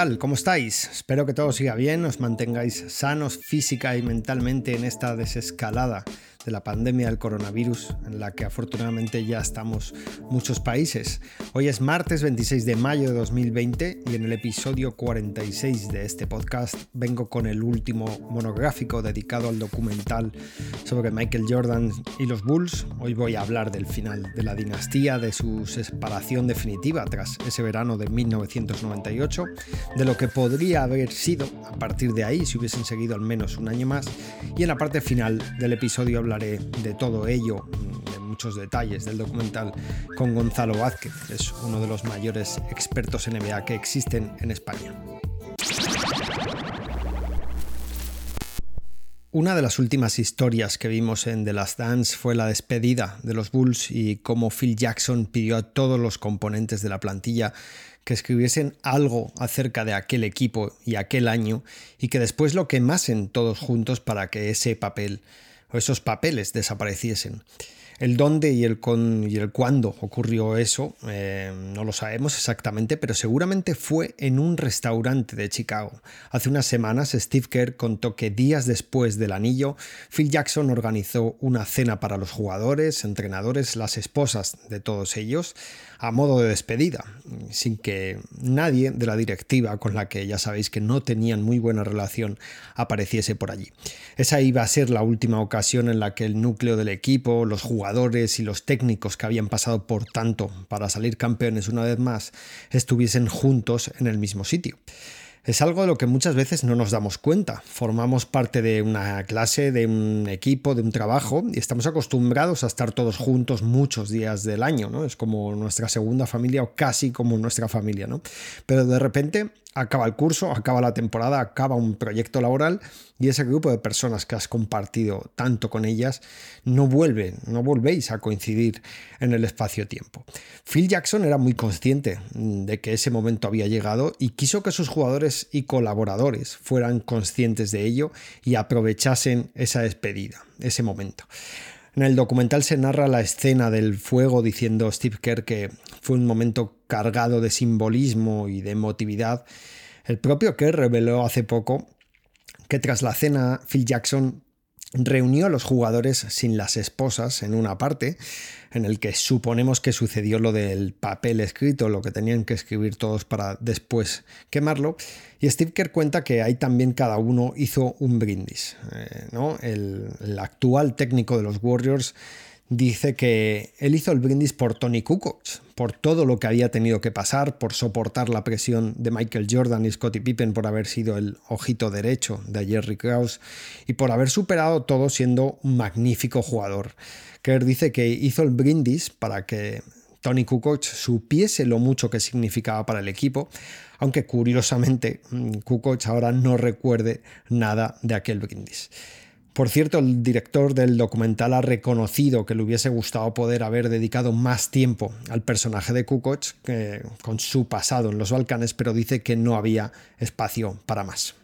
¿Cómo estáis? Espero que todo siga bien, os mantengáis sanos física y mentalmente en esta desescalada de la pandemia del coronavirus, en la que afortunadamente ya estamos muchos países. Hoy es martes 26 de mayo de 2020 y en el episodio 46 de este podcast vengo con el último monográfico dedicado al documental sobre Michael Jordan y los Bulls. Hoy voy a hablar del final de la dinastía, de su separación definitiva tras ese verano de 1998, de lo que podría haber sido a partir de ahí si hubiesen seguido al menos un año más y en la parte final del episodio hablaré de todo ello, de muchos detalles del documental con Gonzalo Vázquez, que es uno de los mayores expertos en NBA que existen en España. Una de las últimas historias que vimos en The Last Dance fue la despedida de los Bulls y cómo Phil Jackson pidió a todos los componentes de la plantilla que escribiesen algo acerca de aquel equipo y aquel año y que después lo quemasen todos juntos para que ese papel o esos papeles desapareciesen. El dónde y el, con, y el cuándo ocurrió eso eh, no lo sabemos exactamente, pero seguramente fue en un restaurante de Chicago. Hace unas semanas Steve Kerr contó que días después del anillo, Phil Jackson organizó una cena para los jugadores, entrenadores, las esposas de todos ellos, a modo de despedida, sin que nadie de la directiva, con la que ya sabéis que no tenían muy buena relación, apareciese por allí. Esa iba a ser la última ocasión en la que el núcleo del equipo, los jugadores y los técnicos que habían pasado por tanto para salir campeones una vez más, estuviesen juntos en el mismo sitio es algo de lo que muchas veces no nos damos cuenta. Formamos parte de una clase, de un equipo, de un trabajo y estamos acostumbrados a estar todos juntos muchos días del año, ¿no? Es como nuestra segunda familia o casi como nuestra familia, ¿no? Pero de repente acaba el curso, acaba la temporada, acaba un proyecto laboral y ese grupo de personas que has compartido tanto con ellas no vuelven, no volvéis a coincidir en el espacio-tiempo. Phil Jackson era muy consciente de que ese momento había llegado y quiso que sus jugadores y colaboradores fueran conscientes de ello y aprovechasen esa despedida, ese momento. En el documental se narra la escena del fuego diciendo Steve Kerr que fue un momento cargado de simbolismo y de emotividad. El propio Kerr reveló hace poco que tras la cena Phil Jackson reunió a los jugadores sin las esposas en una parte, en el que suponemos que sucedió lo del papel escrito, lo que tenían que escribir todos para después quemarlo. Y Steve Kerr cuenta que ahí también cada uno hizo un brindis. Eh, ¿no? el, el actual técnico de los Warriors dice que él hizo el brindis por Tony Kukoc, por todo lo que había tenido que pasar, por soportar la presión de Michael Jordan y Scottie Pippen por haber sido el ojito derecho de Jerry Krause y por haber superado todo siendo un magnífico jugador. Kerr dice que hizo el brindis para que Tony Kukoc supiese lo mucho que significaba para el equipo, aunque curiosamente mm, Kukoc ahora no recuerde nada de aquel brindis. Por cierto, el director del documental ha reconocido que le hubiese gustado poder haber dedicado más tiempo al personaje de Kukoc con su pasado en los Balcanes, pero dice que no había espacio para más.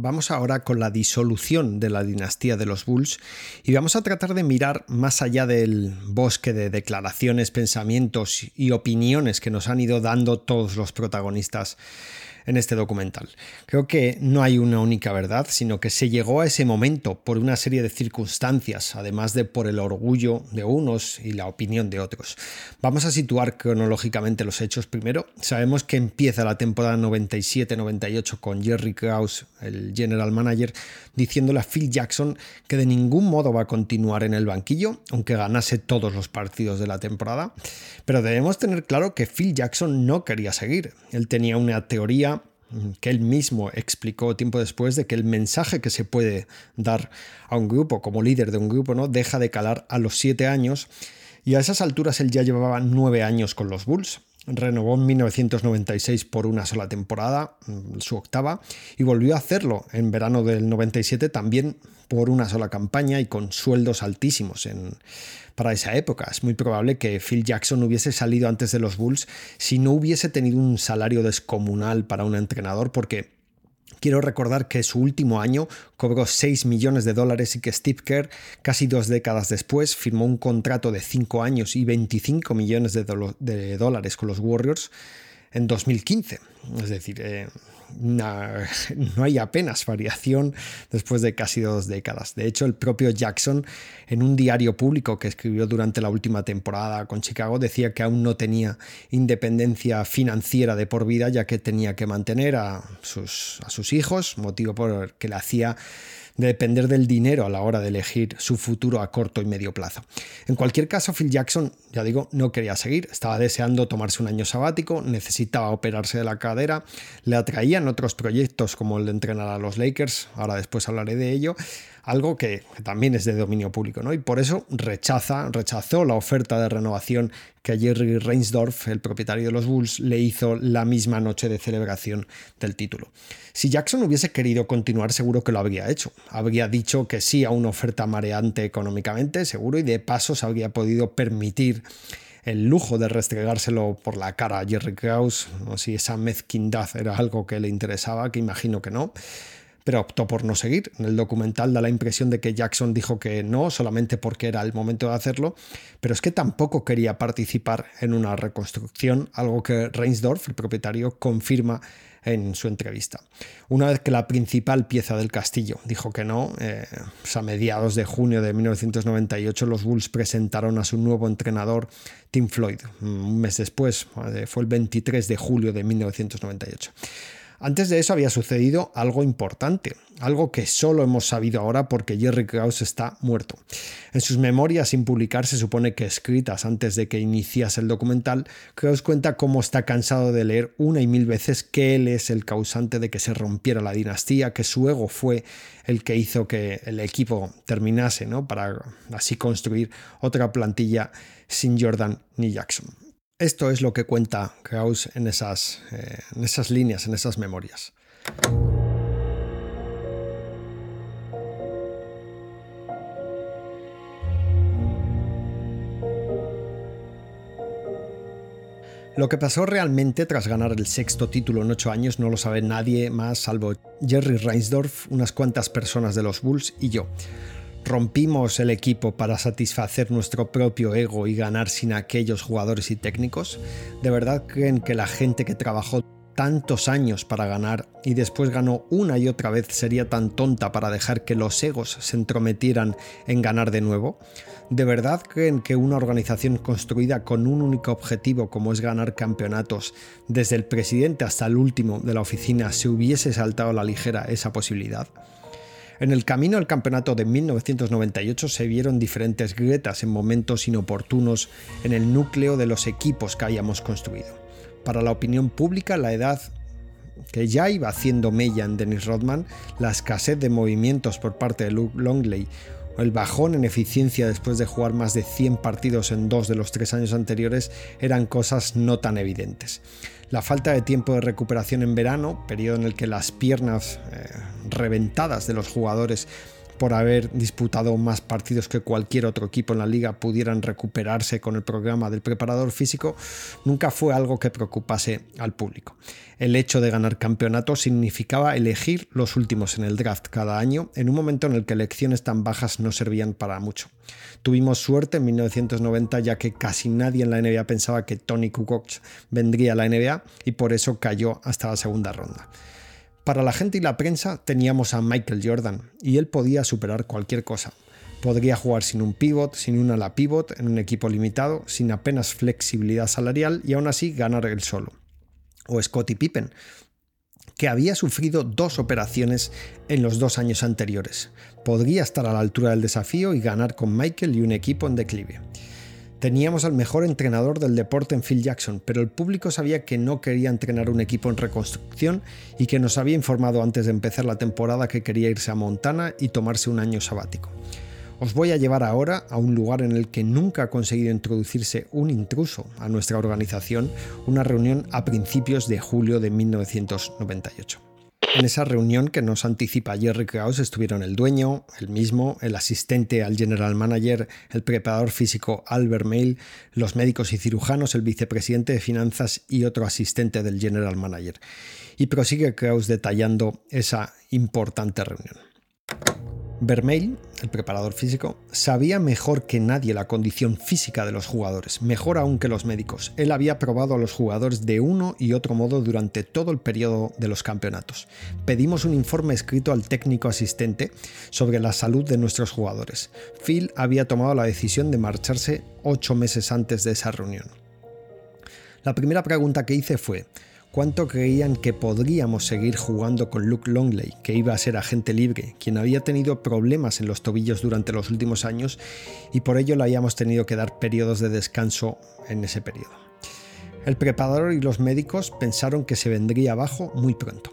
Vamos ahora con la disolución de la dinastía de los Bulls y vamos a tratar de mirar más allá del bosque de declaraciones, pensamientos y opiniones que nos han ido dando todos los protagonistas en este documental. Creo que no hay una única verdad, sino que se llegó a ese momento por una serie de circunstancias, además de por el orgullo de unos y la opinión de otros. Vamos a situar cronológicamente los hechos primero. Sabemos que empieza la temporada 97-98 con Jerry Krause, el general manager, diciéndole a Phil Jackson que de ningún modo va a continuar en el banquillo, aunque ganase todos los partidos de la temporada. Pero debemos tener claro que Phil Jackson no quería seguir. Él tenía una teoría que él mismo explicó tiempo después de que el mensaje que se puede dar a un grupo como líder de un grupo no deja de calar a los siete años y a esas alturas él ya llevaba nueve años con los Bulls. Renovó en 1996 por una sola temporada, mm, su octava, y volvió a hacerlo en verano del 97 también por una sola campaña y con sueldos altísimos en, para esa época. Es muy probable que Phil Jackson hubiese salido antes de los Bulls si no hubiese tenido un salario descomunal para un entrenador porque Quiero recordar que su último año cobró 6 millones de dólares y que Steve Kerr, casi dos décadas después, firmó un contrato de 5 años y 25 millones de, dólares con los Warriors en 2015. Es decir, eh, no hay apenas variación después de casi dos décadas. De hecho, el propio Jackson, en un diario público que escribió durante la última temporada con Chicago, decía que aún no tenía independencia financiera de por vida, ya que tenía que mantener a sus, a sus hijos, motivo por el que le hacía de depender del dinero a la hora de elegir su futuro a corto y medio plazo. En cualquier caso, Phil Jackson, ya digo, no quería seguir, estaba deseando tomarse un año sabático, necesitaba operarse de la cadera, le atraían otros proyectos como el de entrenar a los Lakers, ahora después hablaré de ello, algo que, también es de dominio público, ¿no? Y por eso rechaza, rechazó la oferta de renovación que Jerry Reinsdorf, el propietario de los Bulls, le hizo la misma noche de celebración del título. Si Jackson hubiese querido continuar, seguro que lo habría hecho. Habría dicho que sí a una oferta mareante económicamente, seguro, y de paso se habría podido permitir el lujo de restregárselo por la cara a Jerry Krause, o si esa mezquindad era algo que le interesaba, que imagino que no pero optó por no seguir. En el documental da la impresión de que Jackson dijo que no, solamente porque era el momento de hacerlo, pero es que tampoco quería participar en una reconstrucción, algo que Reinsdorf, el propietario, confirma en su entrevista. Una vez que la principal pieza del castillo dijo que no, eh, a mediados de junio de 1998 los Bulls presentaron a su nuevo entrenador Tim Floyd. Un mes después, eh, fue el 23 de julio de 1998. Antes de eso había sucedido algo importante, algo que solo hemos sabido ahora porque Jerry Krause está muerto. En sus memorias sin publicar, se supone que escritas antes de que iniciase el documental, Krause cuenta cómo está cansado de leer una y mil veces que él es el causante de que se rompiera la dinastía, que su ego fue el que hizo que el equipo terminase, ¿no? Para así construir otra plantilla sin Jordan ni Jackson. Esto es lo que cuenta Krauss en esas, eh, en esas líneas, en esas memorias. Lo que pasó realmente tras ganar el sexto título en ocho años no lo sabe nadie más salvo Jerry Reinsdorf, unas cuantas personas de los Bulls y yo rompimos el equipo para satisfacer nuestro propio ego y ganar sin aquellos jugadores y técnicos? ¿De verdad creen que la gente que trabajó tantos años para ganar y después ganó una y otra vez sería tan tonta para dejar que los egos se entrometieran en ganar de nuevo? ¿De verdad creen que una organización construida con un único objetivo como es ganar campeonatos, desde el presidente hasta el último de la oficina, se hubiese saltado a la ligera esa posibilidad? En el camino al campeonato de 1998 se vieron diferentes grietas en momentos inoportunos en el núcleo de los equipos que habíamos construido. Para la opinión pública, la edad que ya iba haciendo mella en Dennis Rodman, la escasez de movimientos por parte de Luke Longley el bajón en eficiencia después de jugar más de 100 partidos en dos de los tres años anteriores eran cosas no tan evidentes. La falta de tiempo de recuperación en verano, periodo en el que las piernas eh, reventadas de los jugadores por haber disputado más partidos que cualquier otro equipo en la liga pudieran recuperarse con el programa del preparador físico, nunca fue algo que preocupase al público. El hecho de ganar campeonato significaba elegir los últimos en el draft cada año, en un momento en el que elecciones tan bajas no servían para mucho. Tuvimos suerte en 1990 ya que casi nadie en la NBA pensaba que Tony Kukoc vendría a la NBA y por eso cayó hasta la segunda ronda. Para la gente y la prensa teníamos a Michael Jordan y él podía superar cualquier cosa. Podría jugar sin un pivot, sin un ala pivot, en un equipo limitado, sin apenas flexibilidad salarial y aún así ganar él solo. O Scottie Pippen, que había sufrido dos operaciones en los dos años anteriores. Podría estar a la altura del desafío y ganar con Michael y un equipo en declive. Teníamos al mejor entrenador del deporte en Phil Jackson, pero el público sabía que no quería entrenar un equipo en reconstrucción y que nos había informado antes de empezar la temporada que quería irse a Montana y tomarse un año sabático. Os voy a llevar ahora a un lugar en el que nunca ha conseguido introducirse un intruso a nuestra organización, una reunión a principios de julio de 1998. En esa reunión que nos anticipa Jerry Krause estuvieron el dueño, el mismo, el asistente al general manager, el preparador físico Albert Mail, los médicos y cirujanos, el vicepresidente de finanzas y otro asistente del general manager. Y prosigue Krause detallando esa importante reunión. Vermeil, el preparador físico, sabía mejor que nadie la condición física de los jugadores, mejor aún que los médicos. Él había probado a los jugadores de uno y otro modo durante todo el periodo de los campeonatos. Pedimos un informe escrito al técnico asistente sobre la salud de nuestros jugadores. Phil había tomado la decisión de marcharse ocho meses antes de esa reunión. La primera pregunta que hice fue, cuánto creían que podríamos seguir jugando con Luke Longley, que iba a ser agente libre, quien había tenido problemas en los tobillos durante los últimos años y por ello le habíamos tenido que dar periodos de descanso en ese periodo. El preparador y los médicos pensaron que se vendría abajo muy pronto.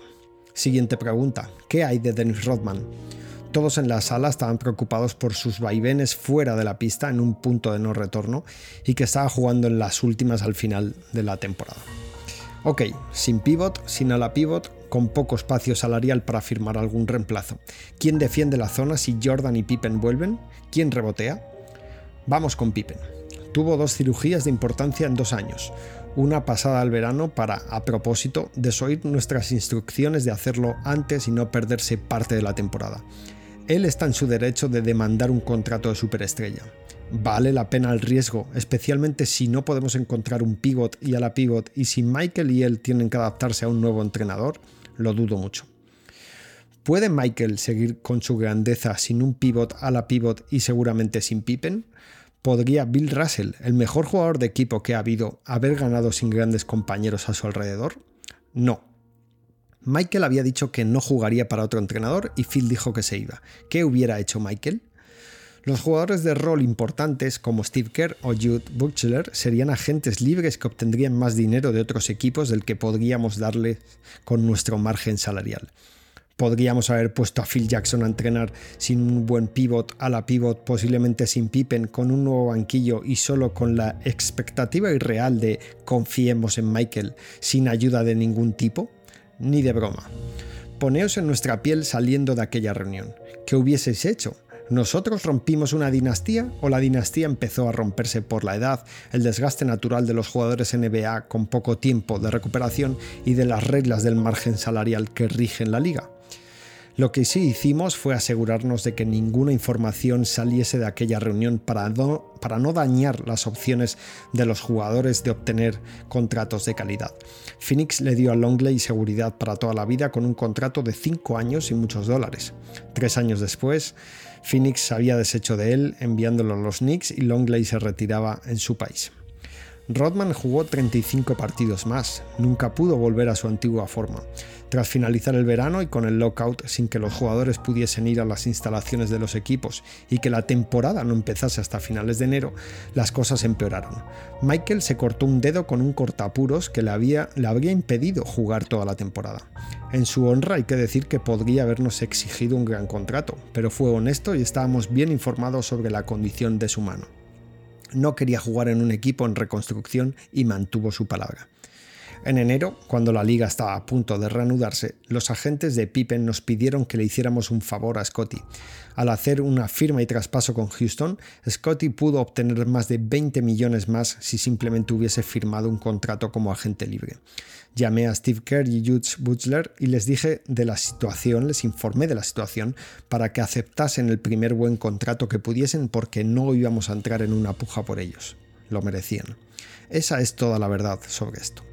Siguiente pregunta, ¿qué hay de Dennis Rodman? Todos en la sala estaban preocupados por sus vaivenes fuera de la pista en un punto de no retorno y que estaba jugando en las últimas al final de la temporada. Ok, sin pivot, sin ala pivot, con poco espacio salarial para firmar algún reemplazo. ¿Quién defiende la zona si Jordan y Pippen vuelven? ¿Quién rebotea? Vamos con Pippen. Tuvo dos cirugías de importancia en dos años. Una pasada al verano para, a propósito, desoír nuestras instrucciones de hacerlo antes y no perderse parte de la temporada. Él está en su derecho de demandar un contrato de superestrella vale la pena el riesgo, especialmente si no podemos encontrar un pivot y a la pivot y si Michael y él tienen que adaptarse a un nuevo entrenador, lo dudo mucho. ¿Puede Michael seguir con su grandeza sin un pivot a la pivot y seguramente sin Pippen? ¿Podría Bill Russell, el mejor jugador de equipo que ha habido, haber ganado sin grandes compañeros a su alrededor? No. Michael había dicho que no jugaría para otro entrenador y Phil dijo que se iba. ¿Qué hubiera hecho Michael? Los jugadores de rol importantes como Steve Kerr o Jude Butcher serían agentes libres que obtendrían más dinero de otros equipos del que podríamos darles con nuestro margen salarial. Podríamos haber puesto a Phil Jackson a entrenar sin un buen pivot a la pivot, posiblemente sin Pippen, con un nuevo banquillo y solo con la expectativa irreal de confiemos en Michael, sin ayuda de ningún tipo. Ni de broma. Poneos en nuestra piel saliendo de aquella reunión. ¿Qué hubieseis hecho? ¿Nosotros rompimos una dinastía o la dinastía empezó a romperse por la edad, el desgaste natural de los jugadores NBA con poco tiempo de recuperación y de las reglas del margen salarial que rigen la liga? Lo que sí hicimos fue asegurarnos de que ninguna información saliese de aquella reunión para no, dañar las opciones de los jugadores de obtener contratos de calidad. Phoenix le dio a Longley seguridad para toda la vida con un contrato de 5 años y muchos dólares. Tres años después, Phoenix había deshecho de él enviándolo a los Knicks y Longley se retiraba en su país. Rodman jugó 35 partidos más, nunca pudo volver a su antigua forma. Tras finalizar el verano y con el lockout sin que los jugadores pudiesen ir a las instalaciones de los equipos y que la temporada no empezase hasta finales de enero, las cosas empeoraron. Michael se cortó un dedo con un cortapuros que le, había, le habría impedido jugar toda la temporada. En su honra hay que decir que podría habernos exigido un gran contrato, pero fue honesto y estábamos bien informados sobre la condición de su mano no quería jugar en un equipo en reconstrucción y mantuvo su palabra. En enero, cuando la liga estaba a punto de reanudarse, los agentes de Pippen nos pidieron que le hiciéramos un favor a Scotty. Al hacer una firma y traspaso con Houston, Scotty pudo obtener más de 20 millones más si simplemente hubiese firmado un contrato como agente libre. Llamé a Steve Kerr y Jude Butler y les dije de la situación, les informé de la situación para que aceptasen el primer buen contrato que pudiesen porque no íbamos a entrar en una puja por ellos. Lo merecían. Esa es toda la verdad sobre esto.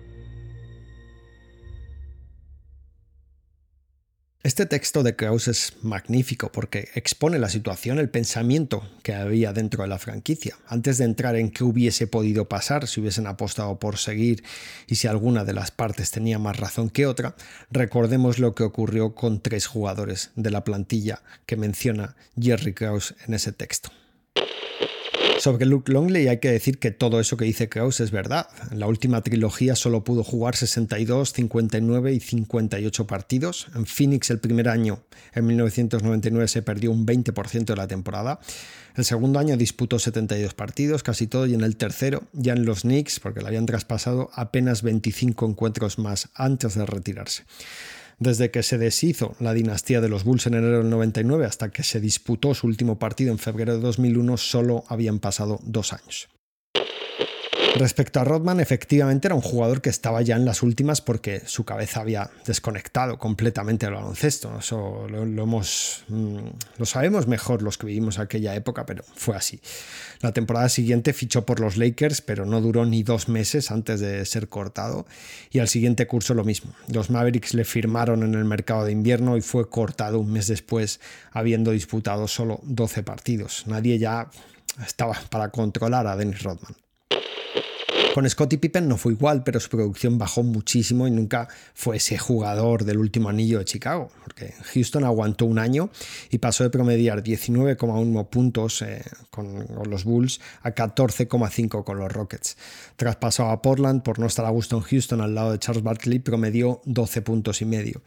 Este texto de Krauss es magnífico porque expone la situación, el pensamiento que había dentro de la franquicia. Antes de entrar en qué hubiese podido pasar si hubiesen apostado por seguir y si alguna de las partes tenía más razón que otra, recordemos lo que ocurrió con tres jugadores de la plantilla que menciona Jerry Krauss en ese texto. Sobre Luke Longley hay que decir que todo eso que dice Krauss es verdad. En la última trilogía solo pudo jugar 62, 59 y 58 partidos. En Phoenix el primer año, en 1999, se perdió un 20% de la temporada. El segundo año disputó 72 partidos, casi todo, y en el tercero, ya en los Knicks, porque le habían traspasado apenas 25 encuentros más antes de retirarse. Desde que se deshizo la dinastía de los Bulls en enero del 99 hasta que se disputó su último partido en febrero de 2001, solo habían pasado dos años. Respecto a Rodman, efectivamente era un jugador que estaba ya en las últimas porque su cabeza había desconectado completamente del baloncesto. Eso lo, hemos, mm, lo sabemos mejor los que vivimos aquella época, pero fue así. La temporada siguiente fichó por los Lakers, pero no duró ni dos meses antes de ser cortado. Y al siguiente curso lo mismo. Los Mavericks le firmaron en el mercado de invierno y fue cortado un mes después, habiendo disputado solo 12 partidos. Nadie ya estaba para controlar a Dennis Rodman. Con Scottie Pippen no fue igual, pero su producción bajó muchísimo y nunca fue ese jugador del último anillo de Chicago, porque Houston aguantó un año y pasó de promediar 19,1 puntos eh, con, los Bulls a 14,5 con los Rockets. Traspasó a Portland por no estar a gusto en Houston al lado de Charles Barkley, promedió 12 puntos y medio.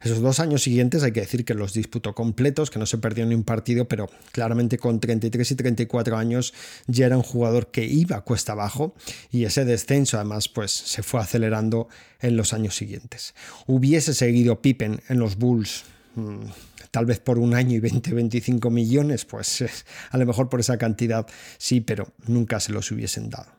Esos dos años siguientes hay que decir que los disputó completos, que no se perdió ni un partido, pero claramente con 33 y 34 años ya era un jugador que iba cuesta abajo y ese descenso además pues se fue acelerando en los años siguientes. Hubiese seguido Pippen en los Bulls mm, tal vez por un año y 20, 25 millones, pues a lo mejor por esa cantidad sí, pero nunca se los hubiesen dado.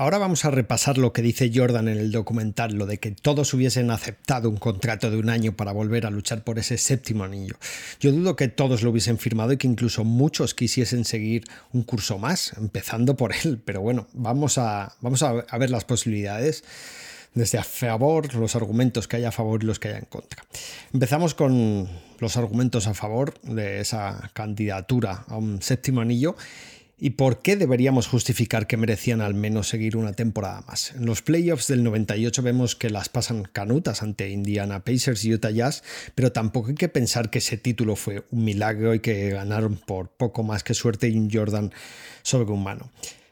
Ahora vamos a repasar lo que dice Jordan en el documental, lo de que todos hubiesen aceptado un contrato de un año para volver a luchar por ese séptimo anillo. Yo dudo que todos lo hubiesen firmado y que incluso muchos quisiesen seguir un curso más, empezando por él. Pero bueno, vamos a, ver las posibilidades desde a favor, los argumentos que hay a favor y los que hay en contra. Empezamos con los argumentos a favor de esa candidatura a un séptimo anillo ¿Y por qué deberíamos justificar que merecían al menos seguir una temporada más? En los playoffs del 98 vemos que las pasan canutas ante Indiana Pacers y Utah Jazz, pero tampoco hay que pensar que ese título fue un milagro y que ganaron por poco más que suerte y un Jordan sobrehumano.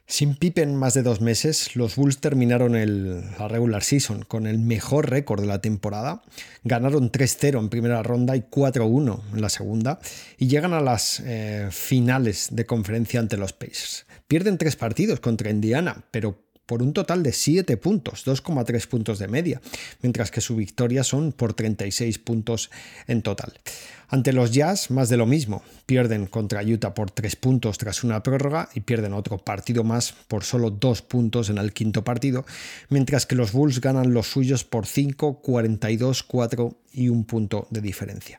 Sin Pippen más de dos meses, los Bulls terminaron el, la regular season con el mejor récord de la temporada. Ganaron 3-0 en primera ronda y 4-1 en la segunda y llegan a las eh, finales de conferencia ante los Pacers. Pierden tres partidos contra Indiana, pero por un total de 7 puntos, 2,3 puntos de media, mientras que su victoria son por 36 puntos en total. Ante los Jazz, más de lo mismo. Pierden contra Utah por 3 puntos tras una prórroga y pierden otro partido más por solo 2 puntos en el quinto partido, mientras que los Bulls ganan los suyos por 5, 42, 4 y un punto de diferencia.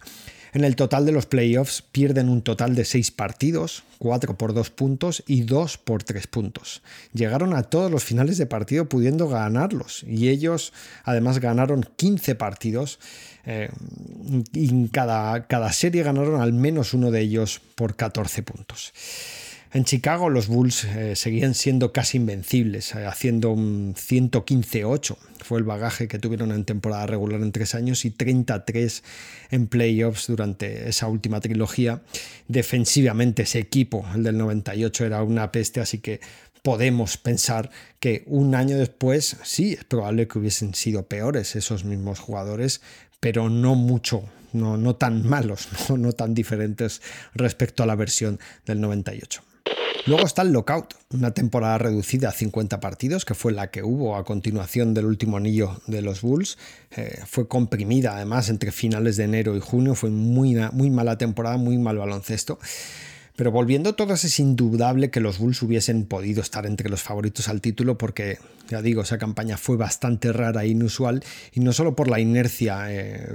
En el total de los playoffs pierden un total de 6 partidos, 4 por 2 puntos y 2 por 3 puntos. Llegaron a todos los finales de partido pudiendo ganarlos y ellos además ganaron 15 partidos eh, y cada, cada serie ganaron al menos uno de ellos por 14 puntos. En Chicago los Bulls eh, seguían siendo casi invencibles, eh, haciendo un 115-8. Fue el bagaje que tuvieron en temporada regular en tres años y 33 en playoffs durante esa última trilogía. Defensivamente ese equipo, el del 98, era una peste, así que podemos pensar que un año después sí, es probable que hubiesen sido peores esos mismos jugadores, pero no mucho, no, tan malos, no, no tan diferentes respecto a la versión del 98. Luego está el lockout, una temporada reducida a 50 partidos, que fue la que hubo a continuación del último anillo de los Bulls. Eh, fue comprimida además entre finales de enero y junio, fue muy, muy mala temporada, muy mal baloncesto. Pero volviendo a todos, es indudable que los Bulls hubiesen podido estar entre los favoritos al título porque, ya digo, esa campaña fue bastante rara e inusual y no solo por la inercia eh,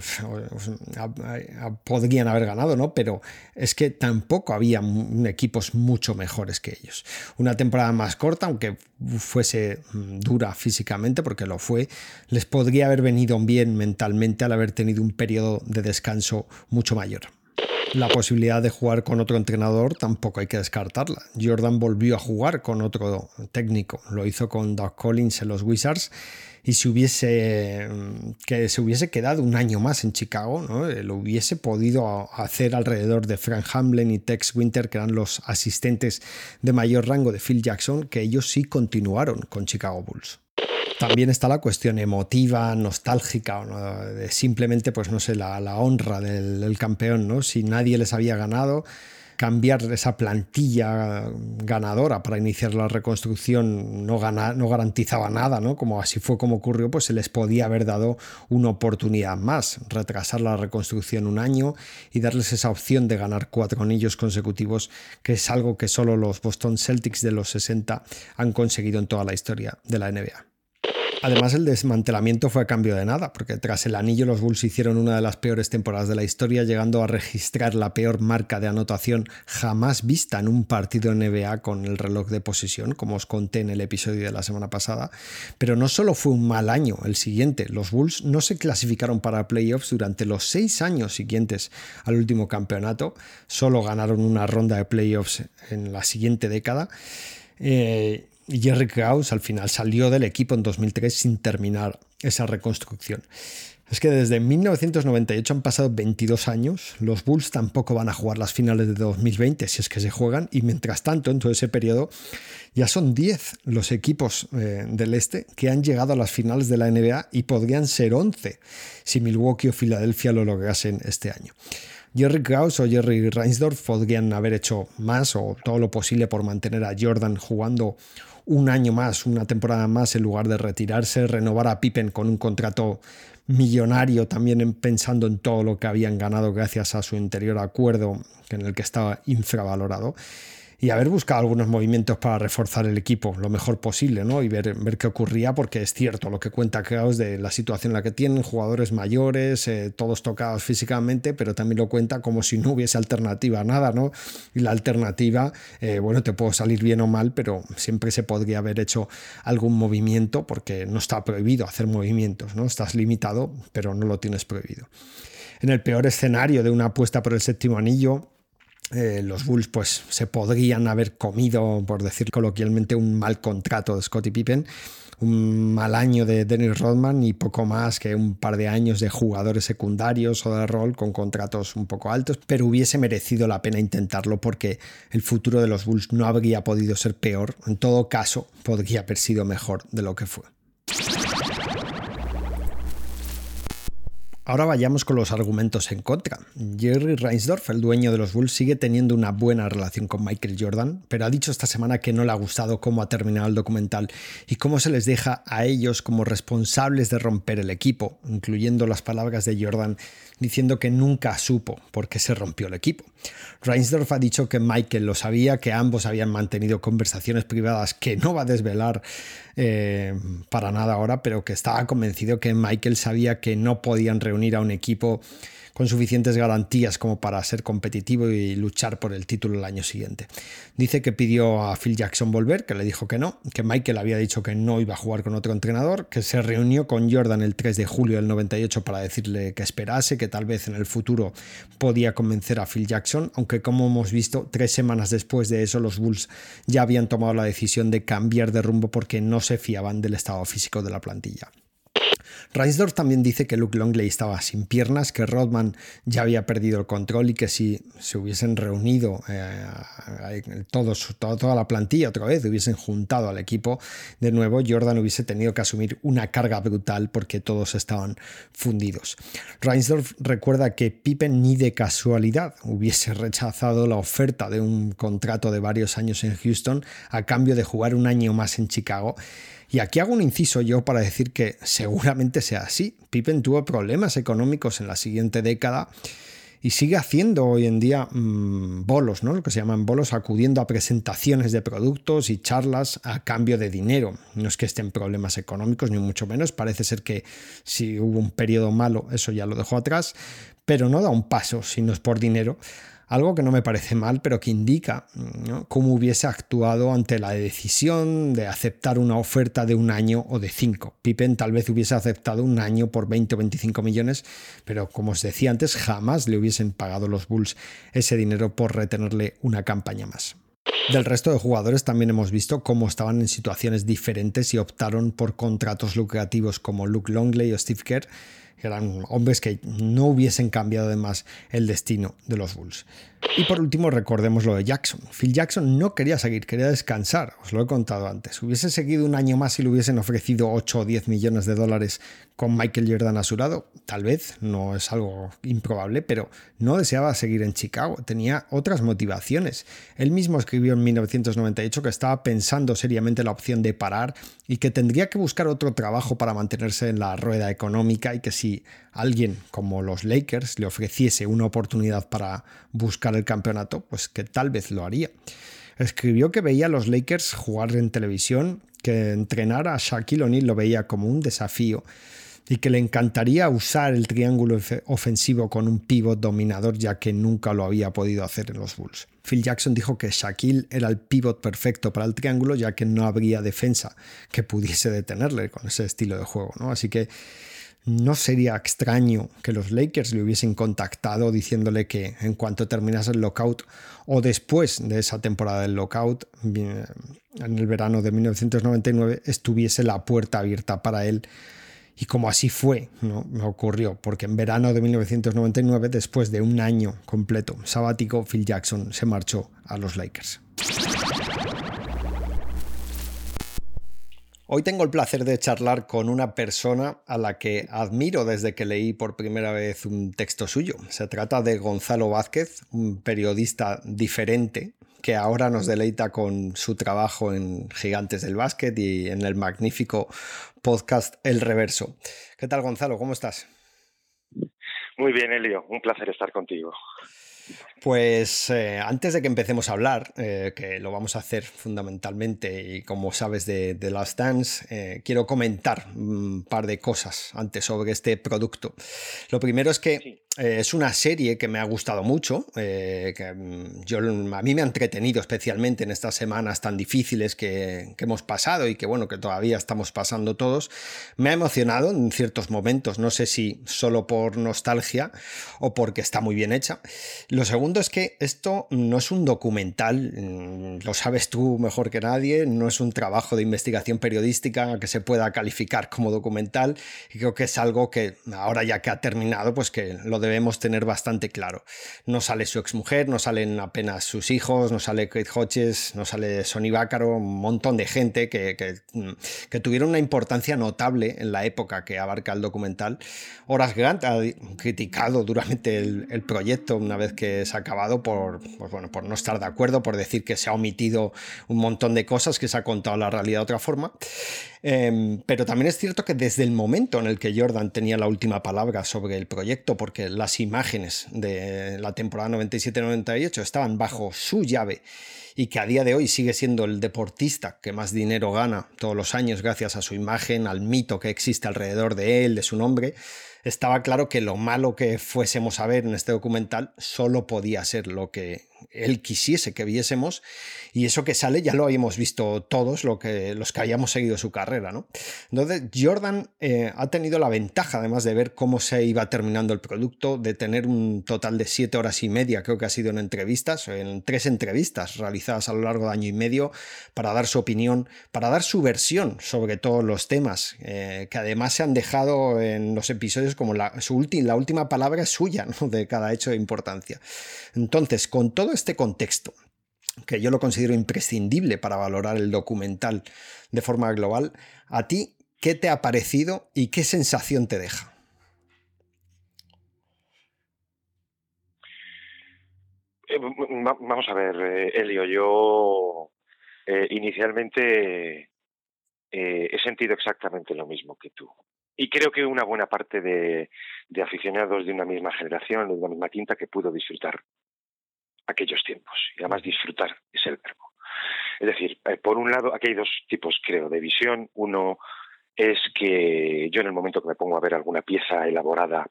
podrían haber ganado, ¿no? Pero es que tampoco había equipos mucho mejores que ellos. Una temporada más corta, aunque fuese mm, dura físicamente, porque lo fue, les podría haber venido bien mentalmente al haber tenido un periodo de descanso mucho mayor. La posibilidad de jugar con otro entrenador tampoco hay que descartarla. Jordan volvió a jugar con otro técnico, lo hizo con Doug Collins en los Wizards y si hubiese que se hubiese quedado un año más en Chicago, ¿no? Eh, lo hubiese podido hacer alrededor de Frank Hamlin y Tex Winter, que eran los asistentes de mayor rango de Phil Jackson, que ellos sí continuaron con Chicago Bulls. También está la cuestión emotiva, nostálgica, simplemente, pues no sé, la, honra del, campeón, ¿no? Si nadie les había ganado, cambiar esa plantilla ganadora para iniciar la reconstrucción no, no garantizaba nada, ¿no? Como así fue como ocurrió, pues se les podía haber dado una oportunidad más, retrasar la reconstrucción un año y darles esa opción de ganar cuatro anillos consecutivos, que es algo que solo los Boston Celtics de los 60 han conseguido en toda la historia de la NBA. Además, el desmantelamiento fue a cambio de nada, porque tras el anillo los Bulls hicieron una de las peores temporadas de la historia, llegando a registrar la peor marca de anotación jamás vista en un partido NBA con el reloj de posesión, como os conté en el episodio de la semana pasada. Pero no solo fue un mal año el siguiente, los Bulls no se clasificaron para playoffs durante los seis años siguientes al último campeonato, solo ganaron una ronda de playoffs en la siguiente década. Eh, Jerry Krause al final salió del equipo en 2003 sin terminar esa reconstrucción. Es que desde 1998 han pasado 22 años, los Bulls tampoco van a jugar las finales de 2020 si es que se juegan y mientras tanto en todo ese periodo ya son 10 los equipos eh, del este que han llegado a las finales de la NBA y podrían ser 11 si Milwaukee o Filadelfia lo lograsen este año. Jerry Krause o Jerry Reinsdorf podrían haber hecho más o todo lo posible por mantener a Jordan jugando un año más, una temporada más, en lugar de retirarse, renovar a Pippen con un contrato millonario, también pensando en todo lo que habían ganado gracias a su interior acuerdo en el que estaba infravalorado y haber buscado algunos movimientos para reforzar el equipo lo mejor posible ¿no? y ver, ver qué ocurría, porque es cierto lo que cuenta Kraus de la situación en la que tienen, jugadores mayores, eh, todos tocados físicamente, pero también lo cuenta como si no hubiese alternativa a nada, ¿no? Y la alternativa, eh, bueno, te puedo salir bien o mal, pero siempre se podría haber hecho algún movimiento porque no está prohibido hacer movimientos, ¿no? Estás limitado, pero no lo tienes prohibido. En el peor escenario de una apuesta por el séptimo anillo, eh, los Bulls pues se podrían haber comido, por decir coloquialmente, un mal contrato de Scottie Pippen, un mal año de Dennis Rodman y poco más que un par de años de jugadores secundarios o de rol con contratos un poco altos, pero hubiese merecido la pena intentarlo porque el futuro de los Bulls no habría podido ser peor, en todo caso podría haber sido mejor de lo que fue. Ahora vayamos con los argumentos en contra. Jerry Reinsdorf, el dueño de los Bulls, sigue teniendo una buena relación con Michael Jordan, pero ha dicho esta semana que no le ha gustado cómo ha terminado el documental y cómo se les deja a ellos como responsables de romper el equipo, incluyendo las palabras de Jordan diciendo que nunca supo por qué se rompió el equipo. Reinsdorf ha dicho que Michael lo sabía, que ambos habían mantenido conversaciones privadas que no va a desvelar eh, para nada ahora, pero que estaba convencido que Michael sabía que no podían reunir a un equipo con suficientes garantías como para ser competitivo y luchar por el título el año siguiente. Dice que pidió a Phil Jackson volver, que le dijo que no, que Michael había dicho que no iba a jugar con otro entrenador, que se reunió con Jordan el 3 de julio del 98 para decirle que esperase, que tal vez en el futuro podía convencer a Phil Jackson, aunque como hemos visto, tres semanas después de eso los Bulls ya habían tomado la decisión de cambiar de rumbo porque no se fiaban del estado físico de la plantilla. Reinsdorf también dice que Luke Longley estaba sin piernas, que Rodman ya había perdido el control y que si se hubiesen reunido eh, todos, toda, la plantilla otra vez, hubiesen juntado al equipo de nuevo, Jordan hubiese tenido que asumir una carga brutal porque todos estaban fundidos. Reinsdorf recuerda que Pippen ni de casualidad hubiese rechazado la oferta de un contrato de varios años en Houston a cambio de jugar un año más en Chicago y aquí hago un inciso yo para decir que seguramente sea así. Pippen tuvo problemas económicos en la siguiente década y sigue haciendo hoy en día mm, bolos, ¿no? lo que se llaman bolos, acudiendo a presentaciones de productos y charlas a cambio de dinero. No es que estén problemas económicos, ni mucho menos. Parece ser que si hubo un periodo malo, eso ya lo dejó atrás, pero no da un paso si no es por dinero algo que no me parece mal, pero que indica cómo hubiese actuado ante la decisión de aceptar una oferta de un año o de cinco. Pippen tal vez hubiese aceptado un año por 20 o 25 millones, pero como os decía antes, jamás le hubiesen pagado los Bulls ese dinero por retenerle una campaña más. Del resto de jugadores también hemos visto cómo estaban en situaciones diferentes y optaron por contratos lucrativos como Luke Longley o Steve Kerr Eran hombres que no hubiesen cambiado de más el destino de los Bulls. Y por último, recordemos lo de Jackson. Phil Jackson no quería seguir, quería descansar, os lo he contado antes. Hubiese seguido un año más y le hubiesen ofrecido 8 o 10 millones de dólares con Michael Jordan a su lado. Tal vez, no es algo improbable, pero no deseaba seguir en Chicago, tenía otras motivaciones. Él mismo escribió en 1998 que estaba pensando seriamente la opción de parar y que tendría que buscar otro trabajo para mantenerse en la rueda económica y que si alguien como los Lakers le ofreciese una oportunidad para buscar el campeonato, pues que tal vez lo haría. Escribió que veía a los Lakers jugar en televisión, que entrenar a Shaquille O'Neal lo veía como un desafío y que le encantaría usar el triángulo ofensivo con un pivot dominador ya que nunca lo había podido hacer en los Bulls. Phil Jackson dijo que Shaquille era el pivot perfecto para el triángulo ya que no habría defensa que pudiese detenerle con ese estilo de juego, ¿no? Así que no sería extraño que los Lakers le hubiesen contactado diciéndole que en cuanto terminase el lockout o después de esa temporada del lockout, en el verano de 1999, estuviese la puerta abierta para él. Y como así fue, ¿no? me ocurrió, porque en verano de 1999, después de un año completo sabático, Phil Jackson se marchó a los Lakers. Hoy tengo el placer de charlar con una persona a la que admiro desde que leí por primera vez un texto suyo. Se trata de Gonzalo Vázquez, un periodista diferente que ahora nos deleita con su trabajo en Gigantes del Básquet y en el magnífico podcast El Reverso. ¿Qué tal Gonzalo? ¿Cómo estás? Muy bien, Elio. Un placer estar contigo. Pues eh, antes de que empecemos a hablar, eh, que lo vamos a hacer fundamentalmente y como sabes de, The Last Dance, eh, quiero comentar un par de cosas antes sobre este producto. Lo primero es que es una serie que me ha gustado mucho, que mm, yo, a mí me ha entretenido especialmente en estas semanas tan difíciles que, hemos pasado y que bueno, que todavía estamos pasando todos. Me ha emocionado en ciertos momentos, no sé si solo por nostalgia o porque está muy bien hecha. Lo segundo es que esto no es un documental, mm, lo sabes tú mejor que nadie, no es un trabajo de investigación periodística que se pueda calificar como documental y creo que es algo que ahora ya que ha terminado, pues que lo debemos tener bastante claro. No sale su exmujer, no salen apenas sus hijos, no sale Kate Hodges, no sale Sonny Bácaro, un montón de gente que, que, tuvieron una importancia notable en la época que abarca el documental. Horace Grant ha criticado duramente el, proyecto una vez que ha acabado por, pues bueno, por no estar de acuerdo, por decir que se ha omitido un montón de cosas, que se ha contado la realidad de otra forma. Em, pero también es cierto que desde el momento en el que Jordan tenía la última palabra sobre el proyecto, porque las imágenes de la temporada 97-98 estaban bajo su llave y que a día de hoy sigue siendo el deportista que más dinero gana todos los años gracias a su imagen, al mito que existe alrededor de él, de su nombre, estaba claro que lo malo que fuésemos a ver en este documental solo podía ser lo que él quisiese que viésemos y eso que sale ya lo habíamos visto todos lo que, los que hayamos seguido su carrera. ¿no? Entonces Jordan eh, ha tenido la ventaja además de ver cómo se iba terminando el producto, de tener un total de siete horas y media creo que ha sido en entrevistas, en tres entrevistas realizadas a lo largo de año y medio para dar su opinión, para dar su versión sobre todos los temas eh, que además se han dejado en los episodios como la, su la última palabra suya de cada hecho de importancia. Entonces, con todo este contexto, que yo lo considero imprescindible para valorar el documental de forma global, ¿a ti qué te ha parecido y qué sensación te deja? Eh, vamos a ver, eh, Elio, yo eh, inicialmente he sentido exactamente lo mismo que tú. Y creo que una buena parte de, aficionados de una misma generación, de una misma quinta, que pudo disfrutar aquellos tiempos. Y además disfrutar es el verbo. Es decir, eh, por un lado, aquí hay dos tipos, creo, de visión. Uno es que yo en el momento que me pongo a ver alguna pieza elaborada,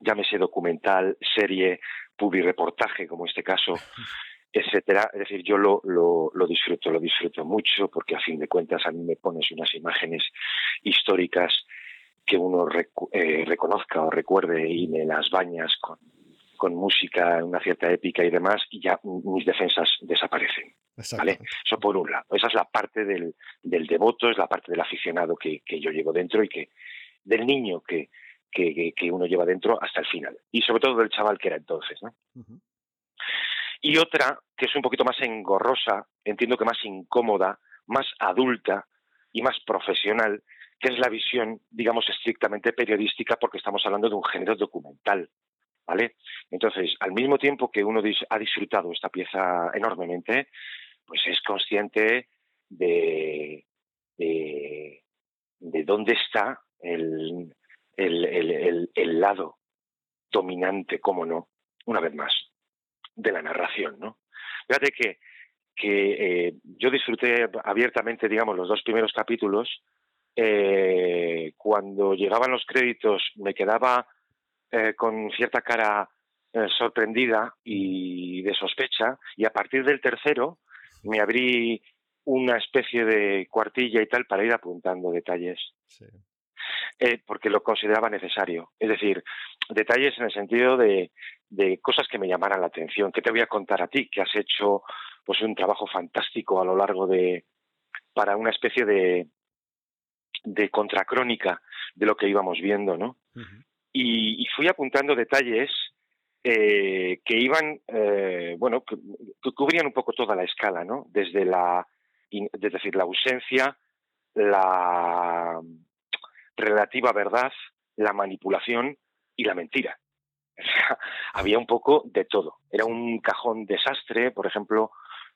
llámese documental, serie, reportaje, como este caso, etcétera. Es decir, yo lo, lo, lo, disfruto, lo disfruto mucho, porque a fin de cuentas a mí me pones unas imágenes históricas que uno eh, reconozca o recuerde y me las bañas con, con música, una cierta épica y demás, y ya mis defensas desaparecen. ¿vale? Eso por un lado. Esa es la parte del, del devoto, es la parte del aficionado que, que, yo llevo dentro y que del niño que, que, uno lleva dentro hasta el final. Y sobre todo del chaval que era entonces. ¿no? Y otra que es un poquito más engorrosa, entiendo que más incómoda, más adulta y más profesional, que es la visión, digamos, estrictamente periodística, porque estamos hablando de un género documental. ¿Vale? Entonces, al mismo tiempo que uno ha disfrutado esta pieza enormemente, pues es consciente de, de, dónde está el, el, lado dominante, cómo no, una vez más, de la narración, ¿no? Fíjate que, que eh, yo disfruté abiertamente, digamos, los dos primeros capítulos. Eh, cuando llegaban los créditos me quedaba eh, con cierta cara sorprendida y de sospecha y a partir del tercero me abrí una especie de cuartilla y tal para ir apuntando detalles. porque lo consideraba necesario. Es decir, detalles en el sentido de, de cosas que me llamaran la atención, que te voy a contar a ti, que has hecho pues un trabajo fantástico a lo largo de para una especie de de contracrónica de lo que íbamos viendo, ¿no? Y, fui apuntando detalles eh, que iban, eh, bueno, que, cubrían un poco toda la escala, ¿no? Desde la, es decir, la ausencia, la relativa verdad, la manipulación y la mentira. había un poco de todo. Era un cajón desastre, por ejemplo,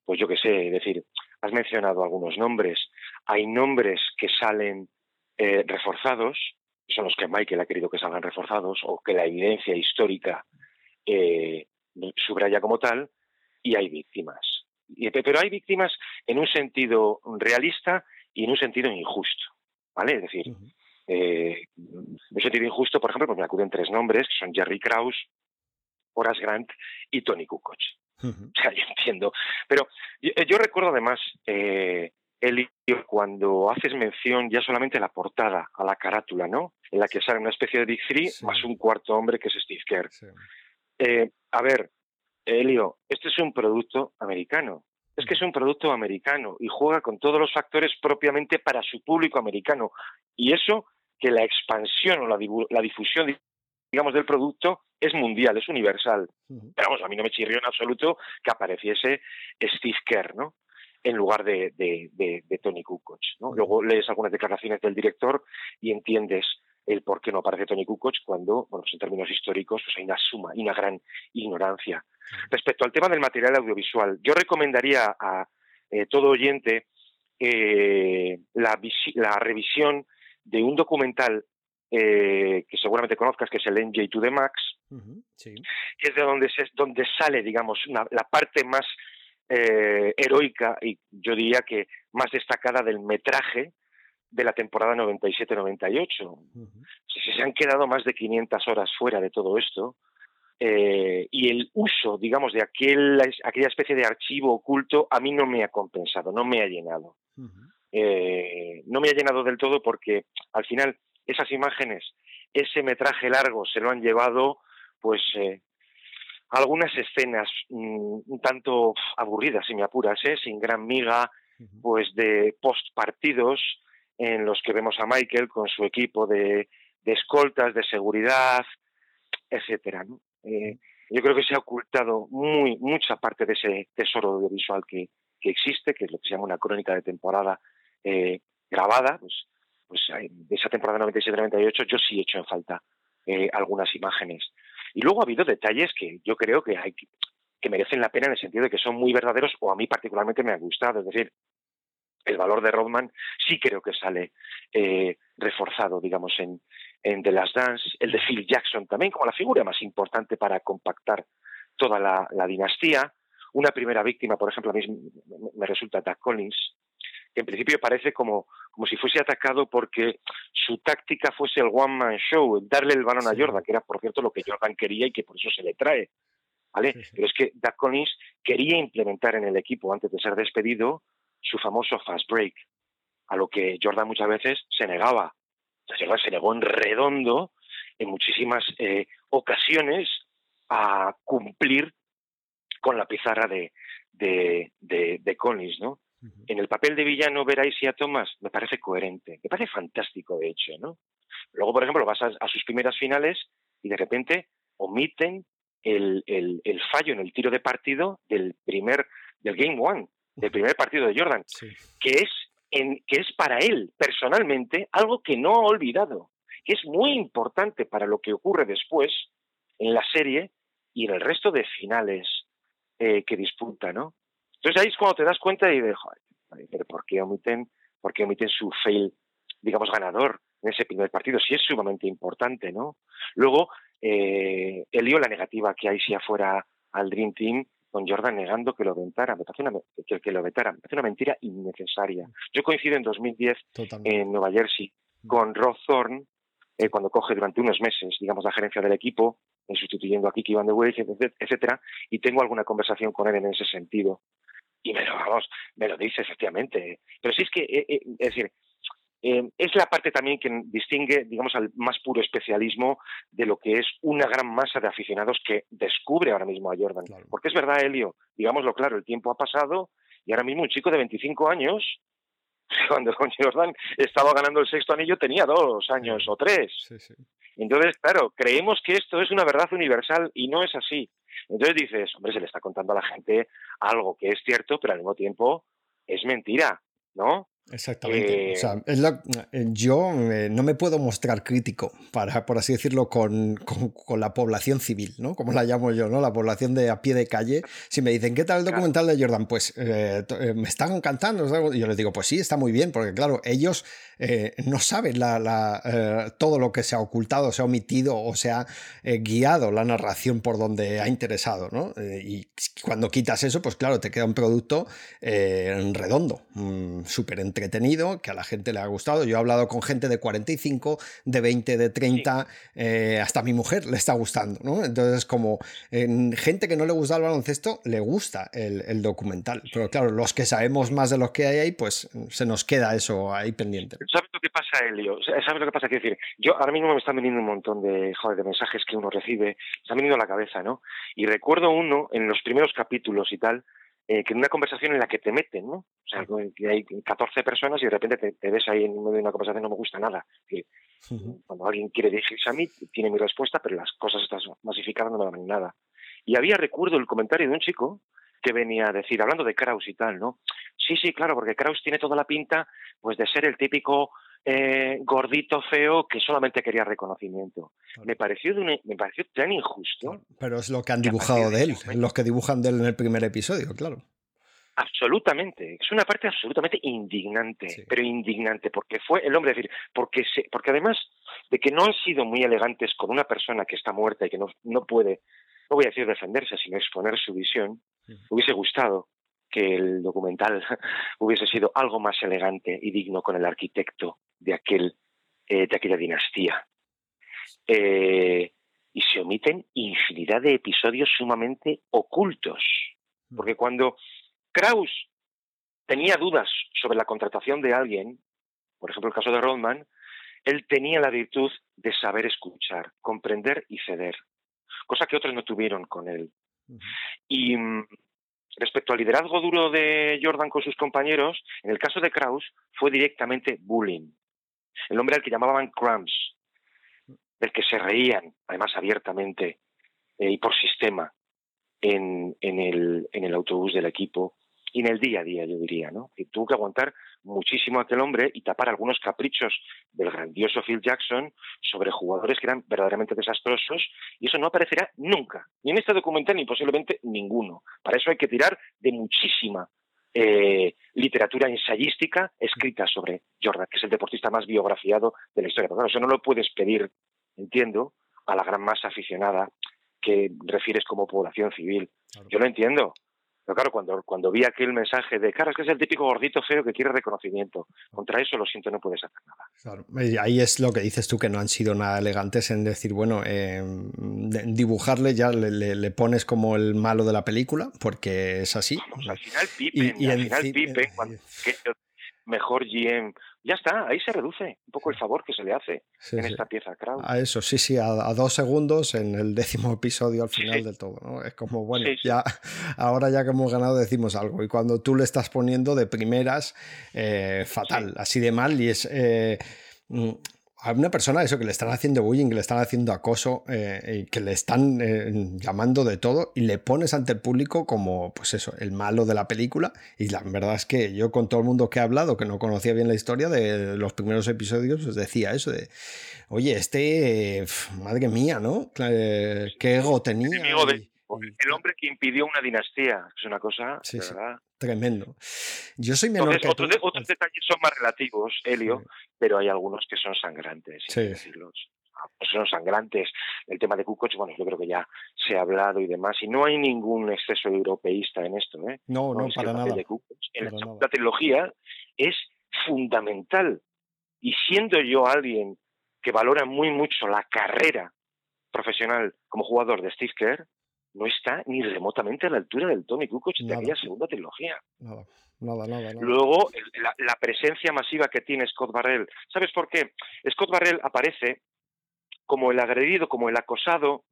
pues yo qué sé, es decir, has mencionado algunos nombres. Hay nombres que salen eh, reforzados, son los que Michael ha querido que salgan reforzados, o que la evidencia histórica eh, subraya como tal, y hay víctimas. Pero hay víctimas en un sentido realista y en un sentido injusto. ¿Vale? Es decir, eh, me he sentido injusto, por ejemplo, porque me acuden tres nombres, que son Jerry Krause, Horace Grant y Tony Kukoc. O sea, yo entiendo. Pero yo, recuerdo además, eh, Elio, cuando haces mención ya solamente a la portada, a la carátula, ¿no? En la que sale una especie de Big Three más un cuarto hombre que es Steve Kerr. Eh, a ver, Elio, este es un producto americano es que es un producto americano y juega con todos los factores propiamente para su público americano. Y eso que la expansión o la, difusión, digamos, del producto es mundial, es universal. Pero vamos, a mí no me chirrió en absoluto que apareciese Steve Kerr, ¿no? En lugar de, Tony Kukoc. ¿no? Luego lees algunas declaraciones del director y entiendes el por qué no aparece Tony Kukoc cuando, bueno, pues en términos históricos, pues hay una suma y una gran ignorancia. Respecto al tema del material audiovisual, yo recomendaría a eh, todo oyente eh, la, revisión de un documental eh, que seguramente conozcas, que es el NJ to the Max, que es de donde, se, donde sale, digamos, la parte más heroica y yo diría que más destacada del metraje de la temporada 97-98. Se han quedado más de 500 horas fuera de todo esto. Eh, y el uso, digamos, de aquel, aquella especie de archivo oculto a mí no me ha compensado, no me ha llenado. Eh, no me ha llenado del todo porque al final esas imágenes, ese metraje largo se lo han llevado pues eh, algunas escenas mm, un tanto aburridas, si me apuras, sin gran miga, pues de post partidos, en los que vemos a Michael con su equipo de, escoltas, de seguridad, etcétera. Eh, yo creo que se ha ocultado muy, mucha parte de ese tesoro audiovisual que, existe, que es lo que se llama una crónica de temporada eh, grabada. Pues, pues de esa temporada 97-98 yo sí he hecho en falta eh, algunas imágenes. Y luego ha habido detalles que yo creo que hay que merecen la pena en el sentido de que son muy verdaderos o a mí particularmente me han gustado. Es decir, el valor de Rodman sí creo que sale eh, reforzado, digamos, en, en The Last Dance, el de Phil Jackson también como la figura más importante para compactar toda la, dinastía. Una primera víctima, por ejemplo, a mí me resulta Doug Collins, que en principio parece como, como si fuese atacado porque su táctica fuese el one-man show, darle el balón a Jordan, que era, por cierto, lo que Jordan quería y que por eso se le trae. ¿vale? Pero es que Doug Collins quería implementar en el equipo, antes de ser despedido, su famoso fast break, a lo que Jordan muchas veces se negaba. Jordan se negó en redondo en muchísimas eh, ocasiones a cumplir con la pizarra de, de, de, Collins, ¿no? En el papel de villano ver a Thomas me parece coherente, me parece fantástico de hecho, ¿no? Luego, por ejemplo, vas a, sus primeras finales y de repente omiten el, fallo en el tiro de partido del primer, del Game One, del primer partido de Jordan, que es en, que es para él personalmente algo que no ha olvidado, que es muy importante para lo que ocurre después en la serie y en el resto de finales eh, que disputa, ¿no? Entonces ahí es cuando te das cuenta y de, joder, pero ¿por qué omiten, por qué omiten su fail, digamos, ganador en ese primer partido? Sí es sumamente importante, ¿no? Luego, eh, Elio, la negativa que hay si afuera al Dream Team, con Jordan negando que lo vetara, me parece una, que, que lo vetara, me parece una mentira innecesaria. Yo coincido en 2010 en Nueva Jersey con Roth Thorne, eh, cuando coge durante unos meses, digamos, la gerencia del equipo, sustituyendo a Kiki Van de Wey, etcétera, y tengo alguna conversación con él en ese sentido. Y me lo, vamos, me lo dice efectivamente. Pero sí es que, eh, eh, es decir, eh, es la parte también que distingue, digamos, al más puro especialismo de lo que es una gran masa de aficionados que descubre ahora mismo a Jordan. Porque es verdad, Helio, digámoslo claro, el tiempo ha pasado y ahora mismo un chico de 25 años, cuando Jordan estaba ganando el sexto anillo, tenía dos años o tres. Entonces, claro, creemos que esto es una verdad universal y no es así. Entonces dices, hombre, se le está contando a la gente algo que es cierto, pero al mismo tiempo es mentira, ¿no? Exactamente. o sea, eh, es eh, yo eh, no me puedo mostrar crítico, para, por así decirlo, con, con, la población civil, ¿no? Como la llamo yo, ¿no? La población de a pie de calle. Si me dicen, ¿qué tal el documental de Jordan? Pues me están encantando. Y yo les digo, pues sí, está muy bien, porque claro, ellos no saben la, la, todo lo que se ha ocultado, se ha omitido o se ha guiado la narración por donde ha interesado, ¿no? y cuando quitas eso, pues claro, te queda un producto redondo, mm, súper entretenido, que a la gente le ha gustado. Yo he hablado con gente de 45, de 20, de 30, eh, hasta a mi mujer le está gustando, ¿no? Entonces, como en gente que no le gusta el baloncesto, le gusta el, documental. Pero claro, los que sabemos más de lo que hay ahí, pues se nos queda eso ahí pendiente. ¿Sabes lo que pasa, Elio? ¿Sabes lo que pasa? Quiero decir, yo ahora mismo me están viniendo un montón de, joder, de mensajes que uno recibe, me están viniendo a la cabeza, ¿no? Y recuerdo uno en los primeros capítulos y tal, eh, que en una conversación en la que te meten, ¿no? O sea, que hay 14 personas y de repente te, ves ahí en medio de una conversación no me gusta nada. Cuando alguien quiere dirigirse a mí, tiene mi respuesta, pero las cosas estas masificadas no me dan nada. Y había, recuerdo, el comentario de un chico que venía a decir, hablando de Kraus y tal, ¿no? Sí, sí, claro, porque Kraus tiene toda la pinta pues de ser el típico eh, gordito feo que solamente quería reconocimiento. Me pareció me pareció tan injusto. Pero es lo que han dibujado de él, los que dibujan de él en el primer episodio, claro. Absolutamente, es una parte absolutamente indignante, pero indignante, porque fue el hombre, decir, porque, se, porque además de que no han sido muy elegantes con una persona que está muerta y que no, no puede, no voy a decir defenderse, sino exponer su visión, hubiese gustado que el documental hubiese sido algo más elegante y digno con el arquitecto de, aquel, eh, de aquella dinastía. Eh, y se omiten infinidad de episodios sumamente ocultos. Mm. Porque cuando Kraus tenía dudas sobre la contratación de alguien, por ejemplo el caso de Rodman, él tenía la virtud de saber escuchar, comprender y ceder, cosa que otros no tuvieron con él. Y mm, Respecto al liderazgo duro de Jordan con sus compañeros, en el caso de Kraus fue directamente bullying. El hombre al que llamaban Crumbs, del que se reían, además abiertamente eh, y por sistema, en, el, en el autobús del equipo y en el día a día, yo diría, ¿no? Que tuvo que aguantar muchísimo a aquel hombre y tapar algunos caprichos del grandioso Phil Jackson sobre jugadores que eran verdaderamente desastrosos y eso no aparecerá nunca, ni en este documental ni posiblemente ninguno. Para eso hay que tirar de muchísima eh, literatura ensayística escrita sobre Jordan, que es el deportista más biografiado de la historia. Pero bueno, eso no lo puedes pedir, entiendo, a la gran masa aficionada que refieres como población civil. Yo lo entiendo, pero claro, cuando, cuando vi aquel mensaje de, cara, es que es el típico gordito feo que quiere reconocimiento, contra eso lo siento, no puedes hacer nada. Claro. ahí es lo que dices tú, que no han sido nada elegantes en decir, bueno, eh, dibujarle ya le, pones como el malo de la película, porque es así. al final Pippen, y, al final Pippen, mejor GM. Ya está, ahí se reduce un poco el favor que se le hace en esta pieza crowd. A eso, sí, sí, a, dos segundos en el décimo episodio al final del todo. ¿no? Es como, bueno, ya ahora ya que hemos ganado decimos algo. Y cuando tú le estás poniendo de primeras, eh, fatal, así de mal, y es. Eh, mm, a una persona eso que le están haciendo bullying, que le están haciendo acoso, eh, y que le están eh, llamando de todo y le pones ante el público como, pues eso, el malo de la película. Y la verdad es que yo con todo el mundo que he hablado, que no conocía bien la historia de los primeros episodios, pues decía eso de, oye, este, madre mía, ¿no? ¿Qué ego tenía? el hombre que impidió una dinastía, es una cosa, verdad. Tremendo. Yo soy menor que otros, otros detalles son más relativos, Helio, pero hay algunos que son sangrantes, sí. Ah, pues son sangrantes. El tema de Kukoc, bueno, yo creo que ya se ha hablado y demás, y no hay ningún exceso europeísta en esto, ¿eh? No, no, para nada. en la, trilogía es fundamental. Y siendo yo alguien que valora muy mucho la carrera profesional como jugador de Steve Kerr, no está ni remotamente a la altura del Tommy Kukoc de aquella segunda trilogía. Nada, nada, nada. Luego, la, presencia masiva que tiene Scott Barrell. ¿Sabes por qué? Scott Barrell aparece como el agredido, como el acosado,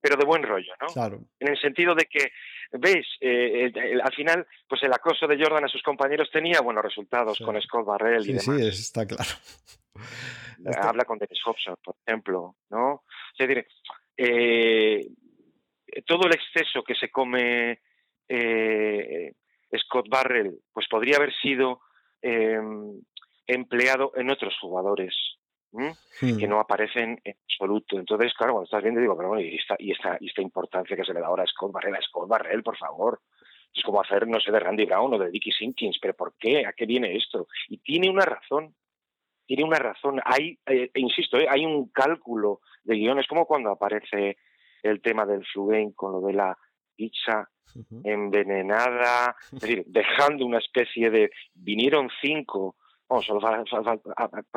pero de buen rollo, ¿no? Claro. En el sentido de que, ¿ves? Eh, al final, pues el acoso de Jordan a sus compañeros tenía buenos resultados con Scott Barrell y demás. Sí, está claro. Habla con Dennis Hobson, por ejemplo, ¿no? Es decir, eh, todo el exceso que se come eh, Scott Barrell, pues podría haber sido em, empleado en otros jugadores que hmm. no aparecen en absoluto. Entonces, claro, cuando estás viendo, digo, pero bueno, y esta, y esta, y esta importancia que se le da ahora a Scott Barrell, a Scott Barrell, por favor. Es como hacer, no sé, de Randy Brown o de Dickie Sinkins, pero ¿por qué? ¿A qué viene esto? Y tiene una razón, tiene una razón. Hay, eh, insisto, hay un cálculo de guiones, como cuando aparece el tema del Flugain con lo de la pizza envenenada, es decir, dejando una especie de vinieron cinco, solo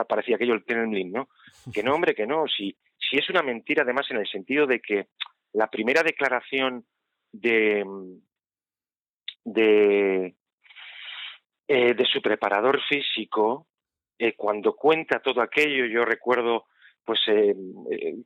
parecía aquello el Kremlin, ¿no? Que no, hombre, que no, si, si es una mentira además en el sentido de que la primera declaración de de, eh, de su preparador físico, eh, cuando cuenta todo aquello, yo recuerdo, pues eh,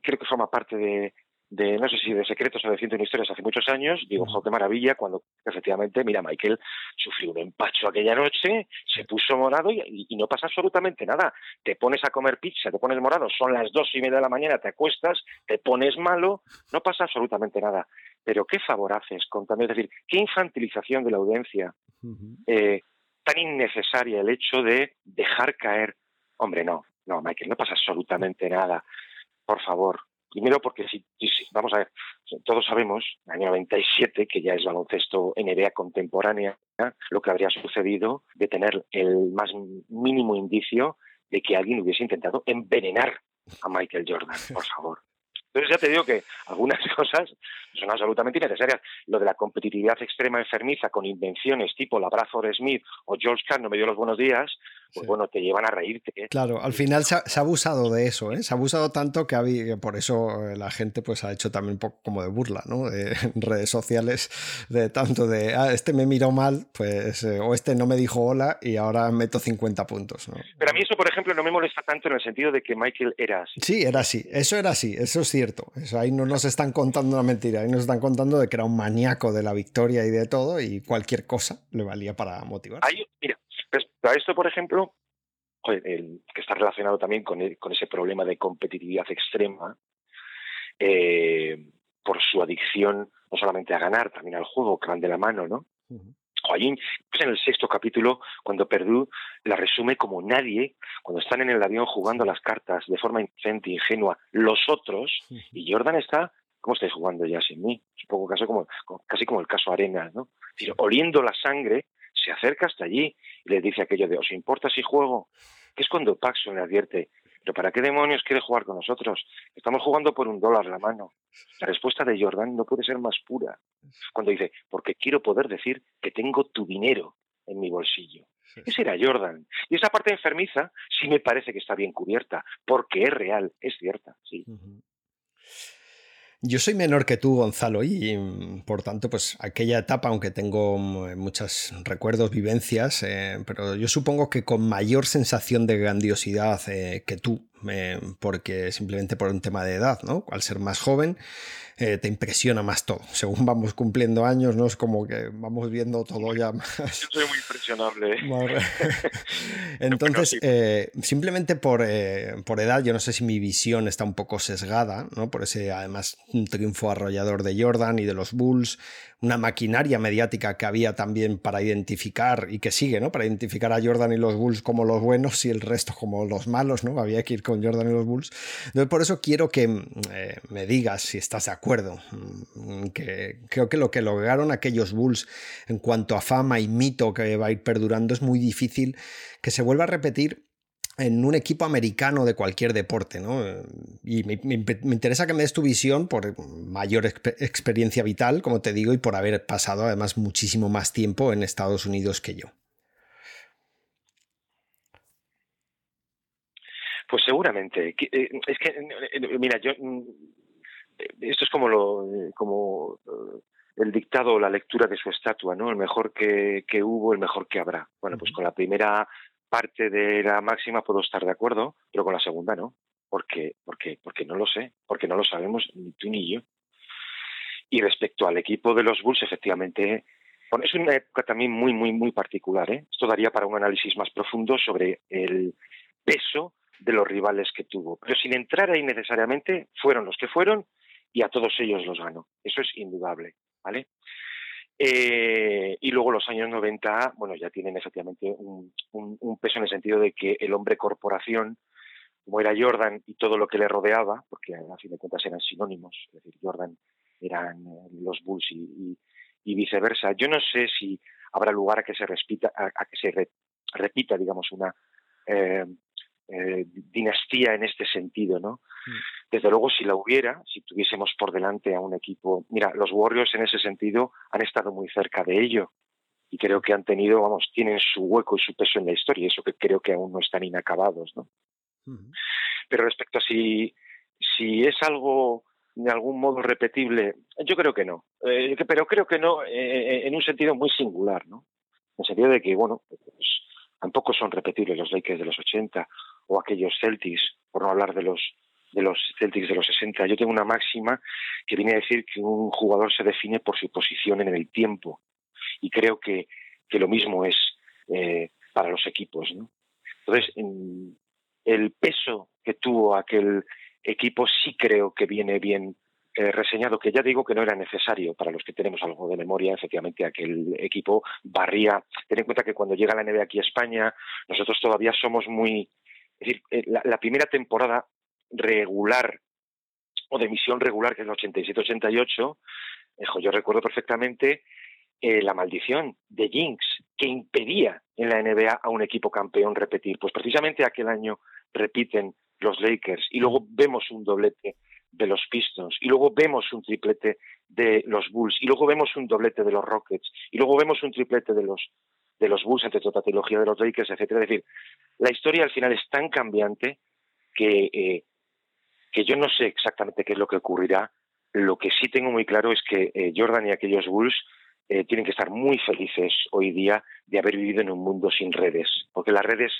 creo que forma parte de, de, no sé si de secretos o de ciento historias hace muchos años, digo, jo, qué maravilla, cuando efectivamente, mira, Michael sufrió un empacho aquella noche, se puso morado y, no pasa absolutamente nada. Te pones a comer pizza, te pones morado, son las dos y media de la mañana, te acuestas, te pones malo, no pasa absolutamente nada. Pero qué favor haces con también, es decir, qué infantilización de la audiencia, eh, tan innecesaria el hecho de dejar caer. Hombre, no, no, Michael, no pasa absolutamente nada. Por favor, Primero porque si, vamos a ver, todos sabemos, en el año 97, que ya es baloncesto NBA contemporánea, lo que habría sucedido de tener el más mínimo indicio de que alguien hubiese intentado envenenar a Michael Jordan, por favor. Entonces ya te digo que algunas cosas son absolutamente innecesarias. Lo de la competitividad extrema enfermiza con invenciones tipo la Bradford Smith o George Kahn no me dio los buenos días, pues bueno, te llevan a reírte. ¿eh? Claro, al final se ha, abusado de eso, ¿eh? Se ha abusado tanto que, por eso eh, la gente pues ha hecho también un poco como de burla, ¿no? De redes sociales, de tanto de, ah, este me miró mal, pues, eh, o este no me dijo hola y ahora meto 50 puntos, ¿no? Pero a mí eso, por ejemplo, no me molesta tanto en el sentido de que Michael era así. Sí, era así, eso era así, eso es cierto. Eso, ahí no nos están contando una mentira, ahí nos están contando de que era un maníaco de la victoria y de todo y cualquier cosa le valía para motivar. mira, Respecto a esto, por ejemplo, el, que está relacionado también con, con ese problema de competitividad extrema, eh, por su adicción no solamente a ganar, también al juego, que van de la mano, ¿no? Joaquín, pues en el sexto capítulo, cuando Perdú la resume como nadie, cuando están en el avión jugando las cartas de forma inocente, ingenua, los otros, y Jordan está, ¿cómo estáis jugando ya sin mí? Es un poco casi como, casi como el caso Arenas, ¿no? oliendo la sangre se acerca hasta allí y le dice aquello de, ¿os importa si juego? Que es cuando Paxson le advierte, ¿pero para qué demonios quiere jugar con nosotros? Estamos jugando por un dólar la mano. La respuesta de Jordan no puede ser más pura. Cuando dice, porque quiero poder decir que tengo tu dinero en mi bolsillo. Ese era Jordan. Y esa parte enfermiza sí me parece que está bien cubierta, porque es real, es cierta, sí. Yo soy menor que tú, Gonzalo, y mm, por tanto, pues aquella etapa, aunque tengo mm, muchos recuerdos, vivencias, eh, pero yo supongo que con mayor sensación de grandiosidad eh, que tú, eh, porque simplemente por un tema de edad, ¿no? Al ser más joven, eh, te impresiona más todo. Según vamos cumpliendo años, ¿no? Es como que vamos viendo todo ya más. Yo soy muy impresionable. Entonces, eh, simplemente por, por, edad, yo no sé si mi visión está un poco sesgada, ¿no? Por ese, además, un triunfo arrollador de Jordan y de los Bulls, una maquinaria mediática que había también para identificar y que sigue, ¿no? Para identificar a Jordan y los Bulls como los buenos y el resto como los malos, ¿no? Había que ir con Jordan y los Bulls. Entonces, por eso quiero que eh, me digas si estás de acuerdo, mm, que creo que lo que lograron aquellos Bulls en cuanto a fama y mito que va a ir perdurando es muy difícil que se vuelva a repetir en un equipo americano de cualquier deporte, ¿no? Y me, interesa que me des tu visión por mayor experiencia vital, como te digo, y por haber pasado además muchísimo más tiempo en Estados Unidos que yo. Pues seguramente. Eh, es que, eh, mira, yo mm, esto es como lo como eh, el dictado o la lectura de su estatua, ¿no? El mejor que, que hubo, el mejor que habrá. Bueno, pues con la primera parte de la máxima puedo estar de acuerdo, pero con la segunda no. porque porque Porque no lo sé, porque no lo sabemos ni tú ni yo. Y respecto al equipo de los Bulls, efectivamente, es una época también muy, muy, muy particular. ¿eh? Esto daría para un análisis más profundo sobre el peso de los rivales que tuvo. Pero sin entrar ahí necesariamente, fueron los que fueron y a todos ellos los ganó. Eso es indudable. ¿vale? Eh, y luego los años 90, bueno, ya tienen efectivamente un, peso en el sentido de que el hombre corporación, como era Jordan y todo lo que le rodeaba, porque a fin de cuentas eran sinónimos, es decir, Jordan eran eh, los Bulls y, viceversa. Yo no sé si habrá lugar a que se, respita, a, que se repita, digamos, una eh, eh, dinastía en este sentido, ¿no? Mm. Desde luego, si la hubiera, si tuviésemos por delante a un equipo, mira, los Warriors en ese sentido han estado muy cerca de ello y creo que han tenido, vamos, tienen su hueco y su peso en la historia, eso que creo que aún no están inacabados, ¿no? Pero respecto a si, si es algo de algún modo repetible, yo creo que no, eh, pero creo que no eh, en un sentido muy singular, ¿no? En el sentido de que, bueno, pues, tampoco son repetibles los Lakers de los 80 o aquellos Celtics, por no hablar de los de los Celtics de los 60. Yo tengo una máxima que viene a decir que un jugador se define por su posición en el tiempo y creo que, que lo mismo es eh, para los equipos. ¿no? Entonces, el peso que tuvo aquel equipo sí creo que viene bien eh, reseñado, que ya digo que no era necesario para los que tenemos algo de memoria, efectivamente aquel equipo barría. Ten en cuenta que cuando llega la NBA aquí a España, nosotros todavía somos muy... Es decir, eh, la, primera temporada regular o de misión regular, que es el 87-88, yo recuerdo perfectamente eh, la maldición de Jinx, que impedía en la NBA a un equipo campeón repetir. Pues precisamente aquel año repiten los Lakers y luego vemos un doblete de los Pistons, y luego vemos un triplete de los Bulls, y luego vemos un doblete de los Rockets, y luego vemos un triplete de los de los Bulls entre toda la trilogía de los Lakers, etcétera. Es decir, la historia al final es tan cambiante que, eh, que yo no sé exactamente qué es lo que ocurrirá. Lo que sí tengo muy claro es que eh, Jordan y aquellos Bulls eh, tienen que estar muy felices hoy día de haber vivido en un mundo sin redes, porque las redes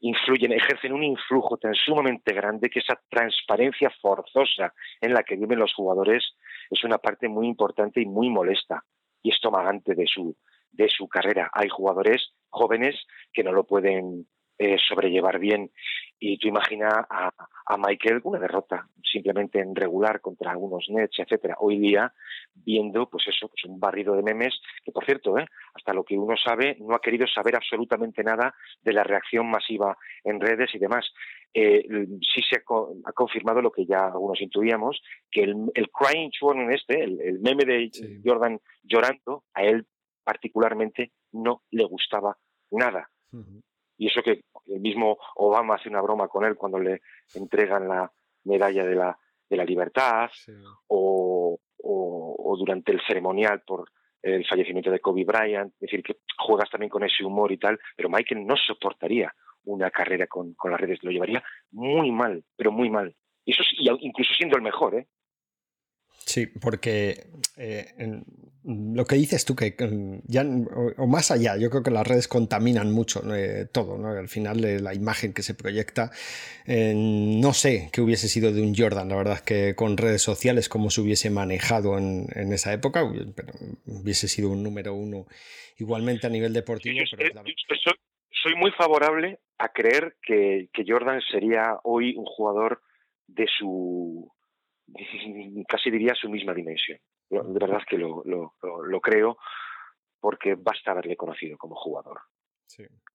influyen, ejercen un influjo tan sumamente grande que esa transparencia forzosa en la que viven los jugadores es una parte muy importante y muy molesta y estomagante de su, de su carrera. Hay jugadores jóvenes que no lo pueden eh, sobrellevar bien. Y tú imagina a, a, Michael una derrota simplemente en regular contra algunos Nets, etcétera. Hoy día viendo, pues eso, pues un barrido de memes que, por cierto, ¿eh? hasta lo que uno sabe, no ha querido saber absolutamente nada de la reacción masiva en redes y demás. Eh, sí se ha, confirmado lo que ya algunos intuíamos, que el, el crying Jordan este, el, meme de Jordan llorando, a él particularmente no le gustaba nada. Y eso que el mismo Obama hace una broma con él cuando le entregan la medalla de la, de la libertad o, o, durante el ceremonial por el fallecimiento de Kobe Bryant, es decir, que juegas también con ese humor y tal, pero Michael no soportaría una carrera con, con las redes, lo llevaría muy mal, pero muy mal. Eso incluso siendo el mejor, ¿eh? Sí, porque eh, lo que dices tú, que ya, o, más allá, yo creo que las redes contaminan mucho eh, todo, ¿no? Al final eh, la imagen que se proyecta, no sé qué hubiese sido de un Jordan, la verdad es que con redes sociales, cómo se hubiese manejado en, esa época, pero hubiese sido un número uno igualmente a nivel deportivo. soy muy favorable a creer que Jordan sería hoy un jugador de su casi diría su misma dimensión. De verdad que lo, lo, creo porque basta haberle conocido como jugador.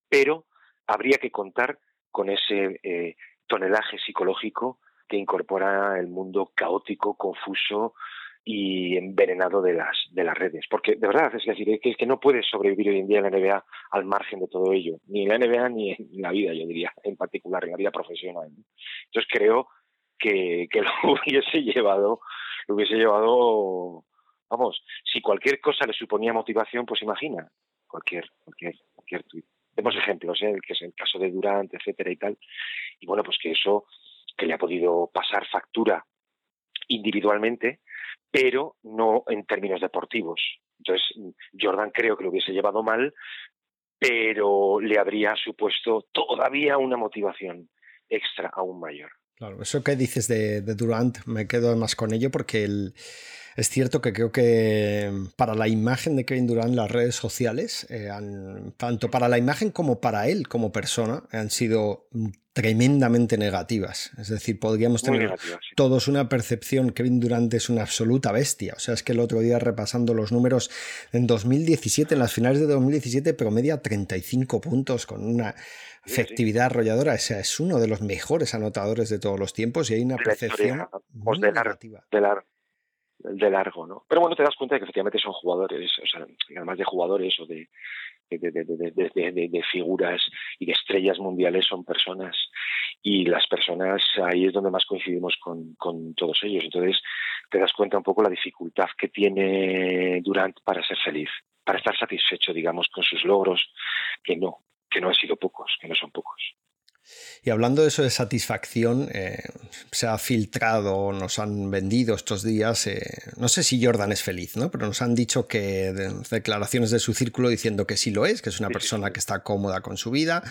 Pero habría que contar con ese eh, tonelaje psicológico que incorpora el mundo caótico, confuso y envenenado de las de las redes. Porque de verdad, es decir, que, que no puedes sobrevivir hoy en día en la NBA al margen de todo ello, ni en la NBA ni en la vida, yo diría, en particular, en la vida profesional. Entonces creo que, lo hubiese llevado, lo hubiese llevado, vamos, si cualquier cosa le suponía motivación, pues imagina, cualquier, cualquier, cualquier tuit. Tenemos ejemplos, ¿eh? que es el caso de Durant, etcétera y tal. Y bueno, pues que eso, que le ha podido pasar factura individualmente, pero no en términos deportivos. Entonces, Jordan creo que lo hubiese llevado mal, pero le habría supuesto todavía una motivación extra aún mayor. Claro, eso que dices de, Durant, me quedo más con ello porque es cierto que creo que para la imagen de Kevin Durant las redes sociales, eh, tanto para la imagen como para él como persona, han sido tremendamente negativas. Es decir, podríamos tener todos una percepción, Kevin Durant es una absoluta bestia. O sea, es que el otro día repasando los números, en 2017, en las finales de 2017, promedia 35 puntos con una efectividad arrolladora. O sea, es uno de los mejores anotadores de todos los tiempos y hay una percepción muy de, negativa. De, largo, ¿no? Pero bueno, te das cuenta de que efectivamente son jugadores, o sea, además de jugadores o de, de, figuras y de estrellas mundiales son personas y las personas ahí es donde más coincidimos con, con, todos ellos. Entonces te das cuenta un poco la dificultad que tiene Durant para ser feliz, para estar satisfecho, digamos, con sus logros, que no, que no han sido pocos, que no son pocos. Y hablando de eso de satisfacción, eh, se ha filtrado, nos han vendido estos días, eh, no sé si Jordan es feliz, ¿no? pero nos han dicho que declaraciones de su círculo diciendo que sí lo es, que es una persona que está cómoda con su vida.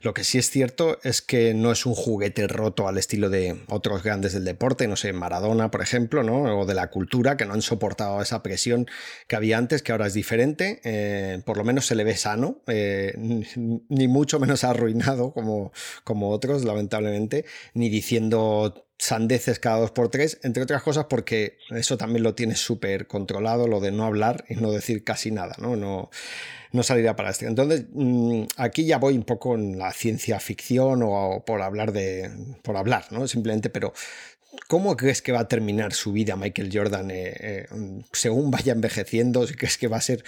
Lo que sí es cierto es que no es un juguete roto al estilo de otros grandes del deporte, no sé, Maradona, por ejemplo, ¿no? o de la cultura, que no han soportado esa presión que había antes, que ahora es diferente. Eh, por lo menos se le ve sano, ni mucho menos arruinado como como otros, lamentablemente, ni diciendo sandeces cada dos por tres, entre otras cosas porque eso también lo tiene súper controlado, lo de no hablar y no decir casi nada, ¿no? No, no salirá para este. Entonces, mm, aquí ya voy un poco en la ciencia ficción o, por hablar de. por hablar, ¿no? Simplemente, pero. ¿Cómo crees que va a terminar su vida Michael Jordan eh, eh, según vaya envejeciendo? ¿Crees que va a ser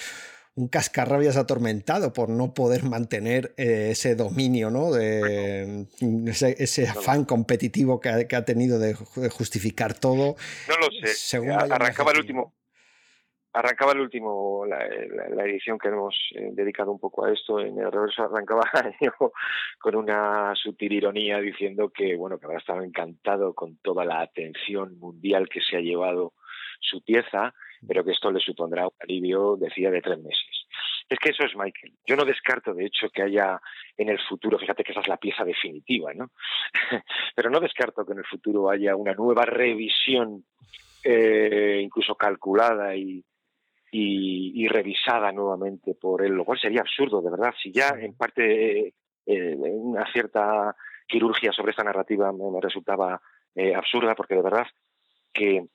un cascarrabias atormentado por no poder mantener eh, ese dominio, ¿no? De, ese, afán competitivo que ha, tenido de, justificar todo. No lo sé. arrancaba el último. Arrancaba el último, la, edición que hemos eh, dedicado un poco a esto, en el reverso arrancaba con una sutil ironía diciendo que, bueno, que habrá estado encantado con toda la atención mundial que se ha llevado su pieza, pero que esto le supondrá un alivio, decía, de tres meses. Es que eso es Michael. Yo no descarto, de hecho, que haya en el futuro, fíjate que esa es la pieza definitiva, ¿no? pero no descarto que en el futuro haya una nueva revisión, eh, incluso calculada y, revisada nuevamente por él, lo cual sería absurdo, de verdad. Si ya en parte eh, una cierta quirurgia sobre esta narrativa me, resultaba eh, absurda, porque de verdad que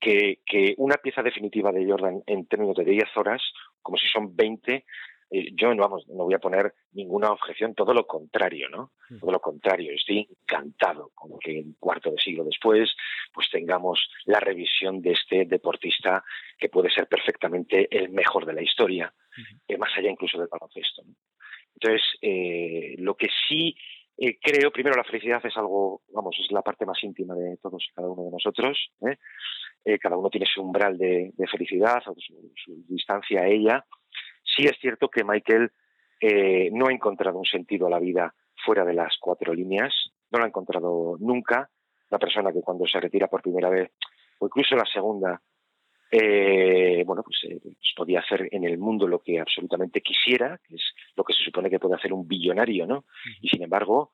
que, que, una pieza definitiva de Jordan en términos de 10 horas, como si son 20, eh, yo no, vamos, no voy a poner ninguna objeción, todo lo contrario, ¿no? Mm. Todo lo contrario, estoy encantado con que un cuarto de siglo después pues tengamos la revisión de este deportista que puede ser perfectamente el mejor de la historia, eh, más allá incluso del baloncesto. Entonces, eh, lo que sí creo, primero la felicidad es algo, vamos, es la parte más íntima de todos y cada uno de nosotros. ¿eh? Eh, cada uno tiene su umbral de, felicidad o su, distancia a ella. Sí es cierto que Michael eh, no ha encontrado un sentido a la vida fuera de las cuatro líneas, no lo ha encontrado nunca. Una persona que cuando se retira por primera vez o incluso la segunda, eh, bueno, pues, eh, pues, podía hacer en el mundo lo que absolutamente quisiera, que es lo que se supone que puede hacer un billonario, ¿no? Y sin embargo,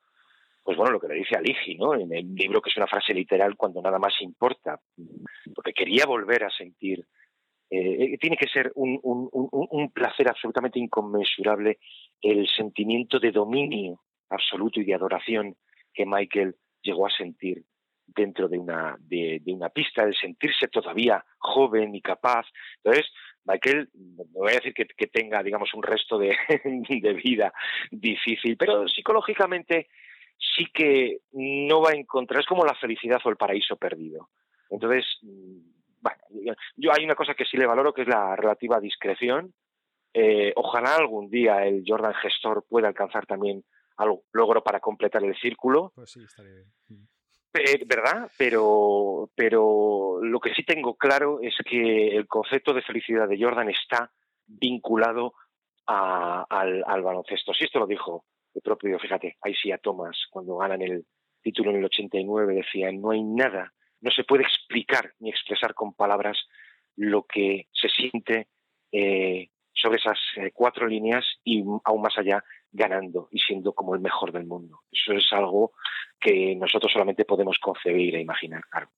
pues bueno, lo que le dice a Ligi, ¿no? En el libro que es una frase literal cuando nada más importa, porque quería volver a sentir. Eh, tiene que ser un, un, un, placer absolutamente inconmensurable el sentimiento de dominio absoluto y de adoración que Michael llegó a sentir dentro de una, de, una pista, el sentirse todavía joven y capaz. Entonces, Michael, no voy a decir que, tenga, digamos, un resto de, de, vida difícil, pero psicológicamente sí que no va a encontrar, es como la felicidad o el paraíso perdido. Entonces, bueno, yo hay una cosa que sí le valoro, que es la relativa discreción. Eh, ojalá algún día el Jordan Gestor pueda alcanzar también algo logro para completar el círculo. Pues sí, estaría bien. ¿Verdad? Pero, pero lo que sí tengo claro es que el concepto de felicidad de Jordan está vinculado al, baloncesto. Si esto lo dijo el propio, fíjate, a Thomas, cuando ganan el título en el 89, decía, no hay nada, no se puede explicar ni expresar con palabras lo que se siente eh, sobre esas eh, cuatro líneas y aún más allá ganando y siendo como el mejor del mundo. Eso es algo que nosotros solamente podemos concebir e imaginar, claro.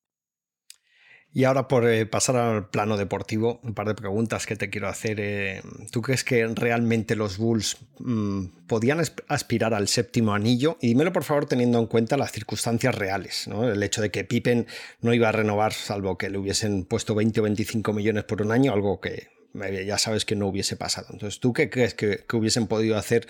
Y ahora por eh, pasar al plano deportivo, un par de preguntas que te quiero hacer. Eh, ¿Tú crees que realmente los Bulls mm, podían aspirar al séptimo anillo? Y dímelo por favor teniendo en cuenta las circunstancias reales, ¿no? El hecho de que Pippen no iba a renovar salvo que le hubiesen puesto 20 o 25 millones por un año, algo que ya sabes que no hubiese pasado. Entonces, ¿tú qué crees que, hubiesen podido hacer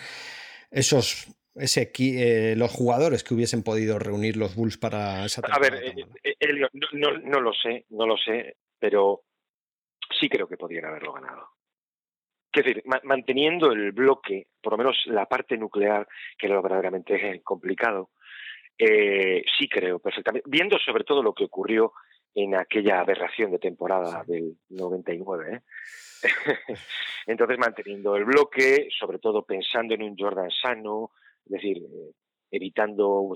esos ese, eh, los jugadores que hubiesen podido reunir los Bulls para esa temporada? A ver, eh, no, lo sé, no lo sé, pero sí creo que podrían haberlo ganado. Es decir, manteniendo el bloque, por lo menos la parte nuclear, que era lo verdaderamente complicado, sí creo perfectamente. Viendo sobre todo lo que ocurrió en aquella aberración de temporada del 99. ¿eh? Entonces, manteniendo el bloque, sobre todo pensando en un Jordan sano, es decir, eh, evitando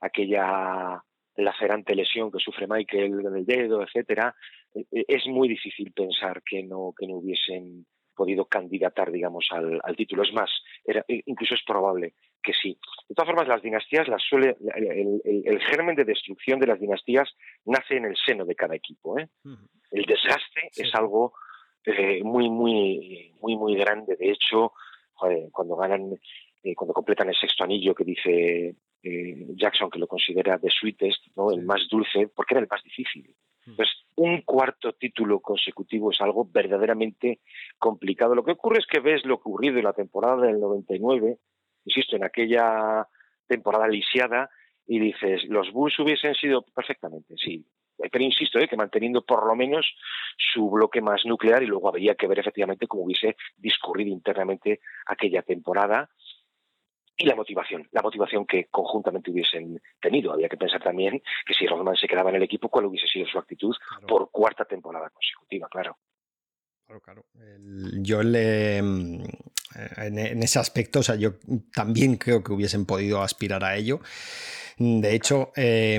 aquella lacerante lesión que sufre Michael en el dedo, etcétera, eh, es muy difícil pensar que no, que no hubiesen podido candidatar, digamos, al, título. Es más, era, incluso es probable que sí. De todas formas, las dinastías, las suele, el, germen de destrucción de las dinastías nace en el seno de cada equipo. ¿eh? El desgaste es algo eh, muy, muy, muy, muy grande. De hecho, cuando ganan, eh, cuando completan el sexto anillo que dice Jackson que lo considera the sweetest, ¿no? el más dulce, porque era el más difícil. Pues un cuarto título consecutivo es algo verdaderamente complicado. Lo que ocurre es que ves lo ocurrido en la temporada del 99, insisto, en aquella temporada lisiada, y dices, los Bulls hubiesen sido perfectamente, sí. Pero insisto, ¿eh? que manteniendo por lo menos su bloque más nuclear y luego habría que ver efectivamente cómo hubiese discurrido internamente aquella temporada y la motivación, la motivación que conjuntamente hubiesen tenido. Había que pensar también que si Rodman se quedaba en el equipo, cuál hubiese sido su actitud por cuarta temporada consecutiva, claro. Claro, claro. yo le, mm, en, ese aspecto, o sea, yo también creo que hubiesen podido aspirar a ello. De hecho, eh,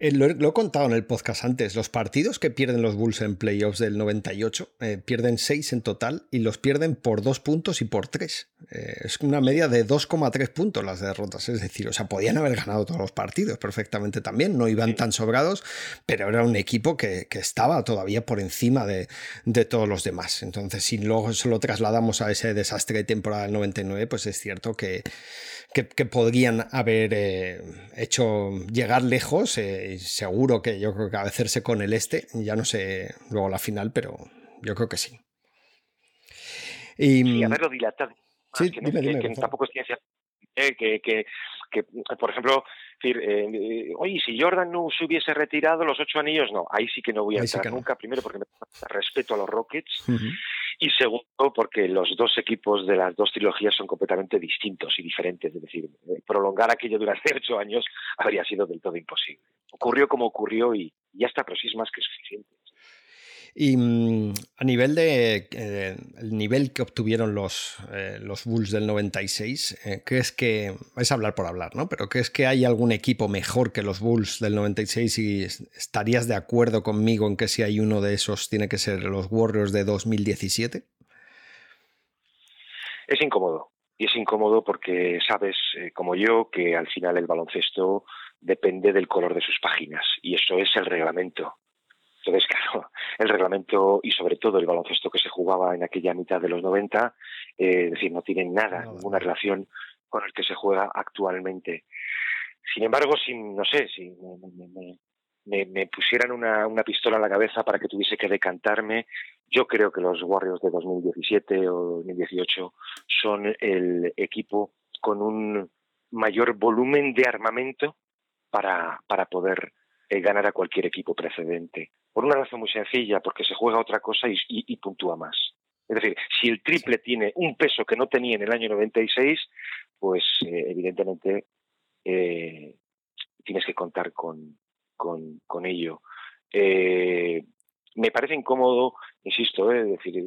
eh, lo, he contado en el podcast antes, los partidos que pierden los Bulls en playoffs del 98 eh, pierden 6 en total y los pierden por 2 puntos y por 3. Eh, es una media de 2,3 puntos las derrotas, es decir, o sea, podían haber ganado todos los partidos perfectamente también, no iban tan sobrados, pero era un equipo que, estaba todavía por encima de, todos los demás. Entonces, si luego se lo trasladamos a ese desastre de temporada del 99, pues es cierto que, que, podrían haber hecho llegar lejos seguro que yo creo que a hacerse con el este, ya no sé luego la final, pero yo creo que sí. Y, sí, haberlo dilatado. Sí, que, tampoco es ciencia. Eh, que, que, que, por ejemplo, decir, eh, oye, si Jordan no se hubiese retirado los ocho anillos, no, ahí sí que no voy a entrar nunca. Primero, porque me respeto a los Rockets. Y segundo, porque los dos equipos de las dos trilogías son completamente distintos y diferentes. Es decir, prolongar aquello durante ocho años habría sido del todo imposible. Ocurrió como ocurrió y ya está, pero sí es más que suficiente. Y mm, a nivel de eh, el nivel que obtuvieron los, eh, los Bulls del 96, eh, ¿crees que, es hablar por hablar, ¿no? Pero ¿crees que hay algún equipo mejor que los Bulls del 96 y estarías de acuerdo conmigo en que si hay uno de esos tiene que ser los Warriors de 2017? Es incómodo. Y es incómodo porque sabes, como yo, que al final el baloncesto depende del color de sus páginas. Y eso es el reglamento. Entonces, claro, el reglamento y sobre todo el baloncesto que se jugaba en aquella mitad de los 90, eh, es decir, no tiene nada, ninguna relación con el que se juega actualmente. Sin embargo, si, no sé, si me, pusieran una, una, pistola en la cabeza para que tuviese que decantarme, yo creo que los Warriors de 2017 o 2018 son el equipo con un mayor volumen de armamento para, para poder eh, ganar a cualquier equipo precedente. Por una razón muy sencilla, porque se juega otra cosa y, puntúa más. Es decir, si el triple tiene un peso que no tenía en el año 96, pues eh, evidentemente eh, tienes que contar con, con, ello. me parece incómodo, insisto, es decir,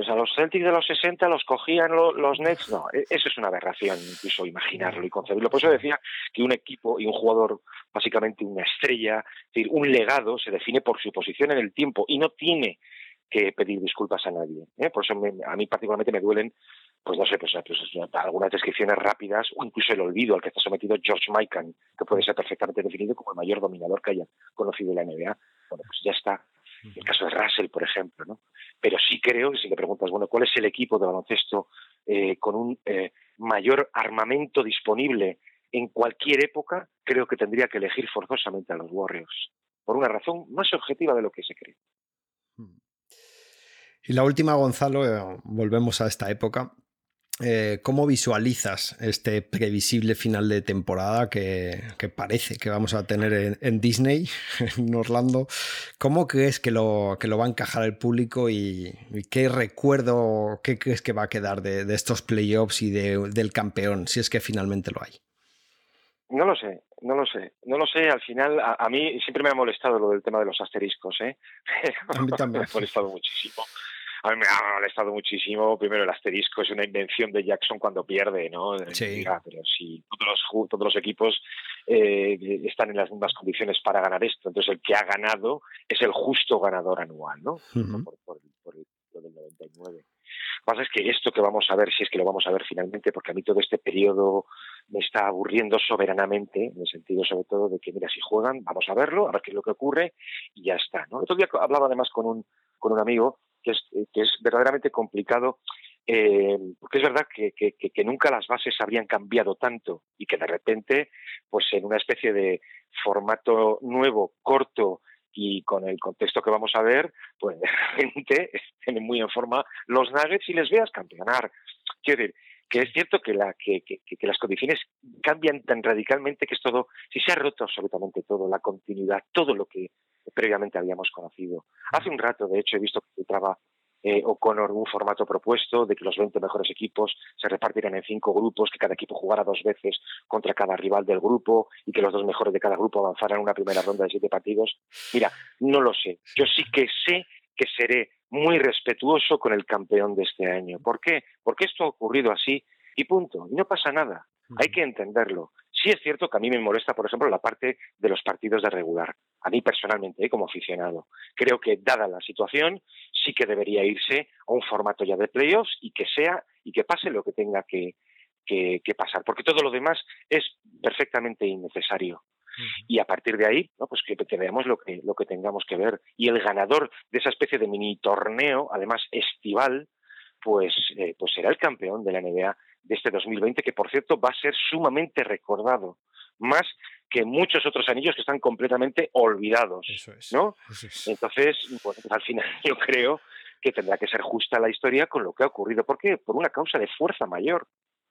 pues a los Celtics de los 60 los cogían los, Nets. No, e, eso es una aberración, incluso imaginarlo y concebirlo. Por eso decía que un equipo y un jugador, básicamente una estrella, es decir, un legado, se define por su posición en el tiempo y no tiene que pedir disculpas a nadie. ¿eh? Por eso a mí particularmente me duelen, pues no sé, pues, pues, algunas descripciones rápidas o incluso el olvido al que está sometido George Mikan, que puede ser perfectamente definido como el mayor dominador que haya conocido la NBA. Bueno, pues ya está el caso de Russell, por ejemplo, ¿no? Pero sí creo que si le preguntas, bueno, ¿cuál es el equipo de baloncesto eh, con un eh, mayor armamento disponible en cualquier época? Creo que tendría que elegir forzosamente a los Warriors, por una razón más objetiva de lo que se cree. Y la última, Gonzalo, eh, volvemos a esta época. Eh, ¿Cómo visualizas este previsible final de temporada que, parece que vamos a tener en, Disney, en Orlando? ¿Cómo crees que lo, que lo va a encajar el público y, qué recuerdo, qué crees que va a quedar de, estos playoffs y del campeón, si es que finalmente lo hay? No lo sé, no lo sé, no lo sé. Al final, a, mí siempre me ha molestado lo del tema de los asteriscos, ¿eh? A mí también. me ha molestado muchísimo a mí me ha molestado muchísimo. Primero, el asterisco es una invención de Jackson cuando pierde, ¿no? Sí. pero si todos los, todos los equipos eh, están en las mismas condiciones para ganar esto, entonces el que ha ganado es el justo ganador anual, ¿no? por, el, del 99. Lo que pasa es que esto que vamos a ver, si es que lo vamos a ver finalmente, porque a mí todo este periodo me está aburriendo soberanamente, en el sentido sobre todo de que, mira, si juegan, vamos a verlo, a ver qué es lo que ocurre y ya está. ¿no? El otro día hablaba además con un, con un amigo que es, que es verdaderamente complicado, eh, porque es verdad que, nunca las bases habrían cambiado tanto y que de repente, pues en una especie de formato nuevo, corto y con el contexto que vamos a ver, pues de repente estén muy en forma los Nuggets y les veas campeonar. Quiero decir, que es cierto que, la, que, que, que, las condiciones cambian tan radicalmente que es todo, si se ha roto absolutamente todo, la continuidad, todo lo que previamente habíamos conocido. Hace un rato, de hecho, he visto que entraba eh, O'Connor un formato propuesto de que los 20 mejores equipos se repartieran en cinco grupos, que cada equipo jugara dos veces contra cada rival del grupo y que los dos mejores de cada grupo avanzaran una primera ronda de siete partidos. Mira, no lo sé. Yo sí que sé que seré muy respetuoso con el campeón de este año. ¿Por qué? Porque esto ha ocurrido así y punto. Y no pasa nada. Hay que entenderlo. Sí es cierto que a mí me molesta, por ejemplo, la parte de los partidos de regular. A mí personalmente, ¿eh? como aficionado. Creo que, dada la situación, sí que debería irse a un formato ya de playoffs y que sea y que pase lo que tenga que, pasar. Porque todo lo demás es perfectamente innecesario. Y a partir de ahí, ¿no? pues que, veamos lo que, lo que tengamos que ver. Y el ganador de esa especie de mini torneo, además estival, pues, eh, pues será el campeón de la NBA de este 2020, que por cierto va a ser sumamente recordado, más que muchos otros anillos que están completamente olvidados. ¿no? Entonces, pues, al final yo creo que tendrá que ser justa la historia con lo que ha ocurrido. ¿Por qué? Por una causa de fuerza mayor,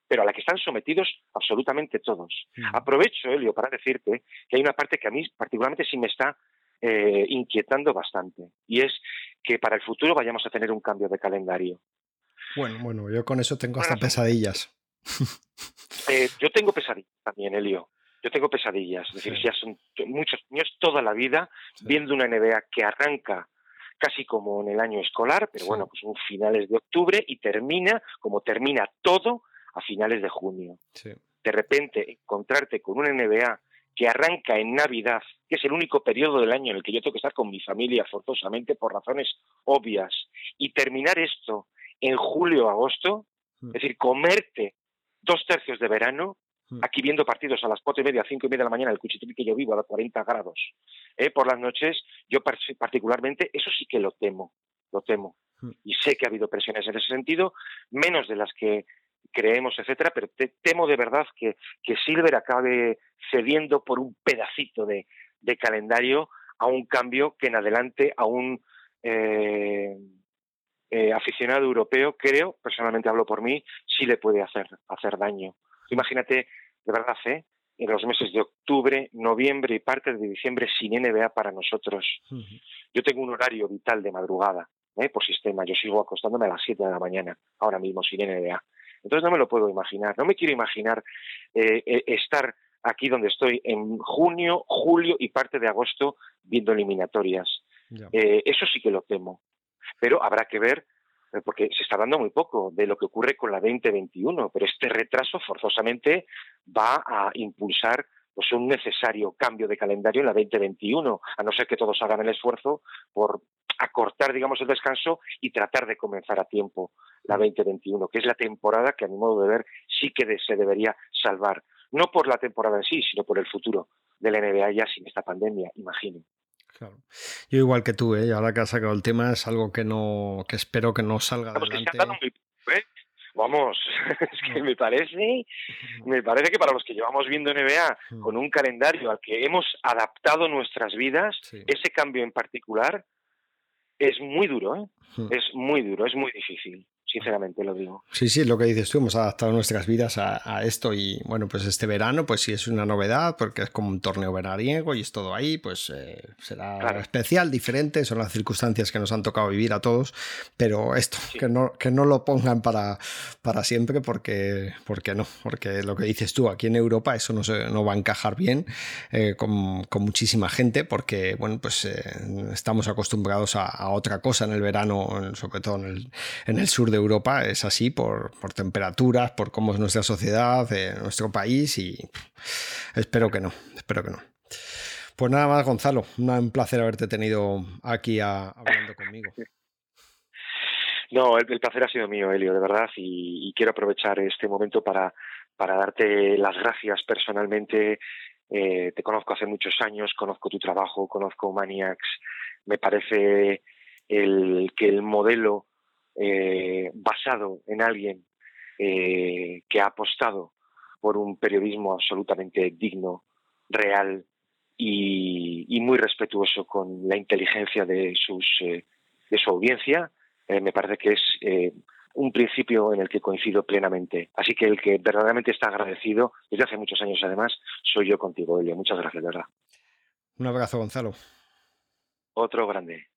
pero a la que están sometidos absolutamente todos. Mm. Aprovecho, Elio, para decirte que hay una parte que a mí particularmente sí me está eh, inquietando bastante, y es que para el futuro vayamos a tener un cambio de calendario. Bueno, bueno, yo con eso tengo hasta pesadillas. Eh, yo tengo pesadillas también, Elio. Yo tengo pesadillas. Es decir, ya son muchos años, toda la vida, viendo una NBA que arranca casi como en el año escolar, pero bueno, pues un finales de octubre y termina como termina todo a finales de junio. De repente encontrarte con una NBA que arranca en Navidad, que es el único periodo del año en el que yo tengo que estar con mi familia forzosamente por razones obvias, y terminar esto en julio o agosto, hmm. es decir, comerte dos tercios de verano, hmm. aquí viendo partidos a las cuatro y media, cinco y media de la mañana, el cuchitril que yo vivo a 40 grados, ¿eh? por las noches, yo particularmente, eso sí que lo temo, lo temo. Hmm. Y sé que ha habido presiones en ese sentido, menos de las que creemos, etcétera, pero temo de verdad que, que Silver acabe cediendo por un pedacito de, de calendario a un cambio que en adelante a un eh, eh, aficionado europeo, creo, personalmente hablo por mí, sí le puede hacer, hacer daño. Imagínate, de verdad, ¿eh? en los meses de octubre, noviembre y parte de diciembre sin NBA para nosotros. Yo tengo un horario vital de madrugada, ¿eh? por sistema. Yo sigo acostándome a las 7 de la mañana, ahora mismo sin NBA. Entonces no me lo puedo imaginar. No me quiero imaginar eh, estar aquí donde estoy en junio, julio y parte de agosto viendo eliminatorias. eso sí que lo temo pero habrá que ver eh, porque se está hablando muy poco de lo que ocurre con la 2021, pero este retraso forzosamente va a impulsar pues, un necesario cambio de calendario en la 2021, a no ser que todos hagan el esfuerzo por acortar, digamos, el descanso y tratar de comenzar a tiempo la 2021, que es la temporada que a mi modo de ver sí que se debería salvar, no por la temporada en sí, sino por el futuro de la NBA ya sin esta pandemia, imagino. Claro. Yo igual que tú, ¿eh? ahora que has sacado el tema es algo que no, que espero que no salga adelante. ¿eh? Vamos, es que me parece, me parece que para los que llevamos viendo NBA hmm. con un calendario al que hemos adaptado nuestras vidas, ese cambio en particular es muy duro, ¿eh? Hmm. es muy duro, es muy difícil sinceramente lo digo. Sí, sí, lo que dices tú, hemos adaptado nuestras vidas a, esto y bueno, pues este verano pues sí es una novedad porque es como un torneo veraniego y es todo ahí, pues eh, será especial, diferente, son las circunstancias que nos han tocado vivir a todos, pero esto, que, no, que no lo pongan para, para siempre porque, porque no, porque lo que dices tú, aquí en Europa eso no, se, no va a encajar bien eh, con, con, muchísima gente porque bueno, pues eh, estamos acostumbrados a, a, otra cosa en el verano, sobre todo en el, en el sur de Europa es así por, temperaturas, por cómo es nuestra sociedad, eh, nuestro país y espero que no, espero que no. Pues nada más, Gonzalo, un placer haberte tenido aquí hablando conmigo. No, el, placer ha sido mío, Elio, de verdad, y, quiero aprovechar este momento para, para darte las gracias personalmente. Eh, te conozco hace muchos años, conozco tu trabajo, conozco Maniacs. Me parece el, que el modelo eh, basado en alguien eh, que ha apostado por un periodismo absolutamente digno, real y, muy respetuoso con la inteligencia de, sus, eh, de su audiencia, me parece que es un principio en el que coincido plenamente. Así que el que verdaderamente está agradecido, desde hace muchos años además, soy yo contigo, Elio. Muchas gracias, de verdad. Un abrazo, Gonzalo. Otro grande.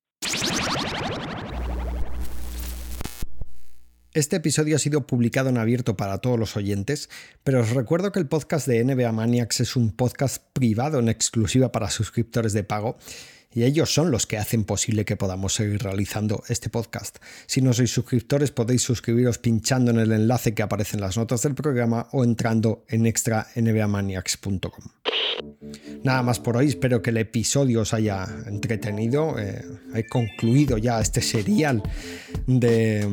Este episodio ha sido publicado en abierto para todos los oyentes, pero os recuerdo que el podcast de NBA Maniacs es un podcast privado en exclusiva para suscriptores de pago y ellos son los que hacen posible que podamos seguir realizando este podcast. Si no sois suscriptores podéis suscribiros pinchando en el enlace que aparece en las notas del programa o entrando en extranbamaniacs.com. Nada más por hoy, espero que el episodio os haya entretenido. Eh, he concluido ya este serial de,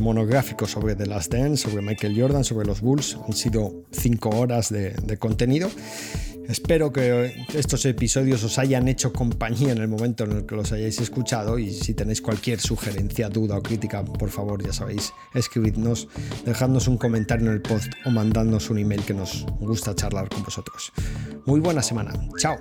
monográficos sobre The Last Dance, sobre Michael Jordan, sobre los Bulls. Han sido cinco horas de contenido Espero que estos episodios os hayan hecho compañía en el momento en el que los hayáis escuchado y si tenéis cualquier sugerencia, duda o crítica, por favor, ya sabéis, escribidnos, dejadnos un comentario en el post o mandadnos un email que nos gusta charlar con vosotros. Muy buena semana. Chao.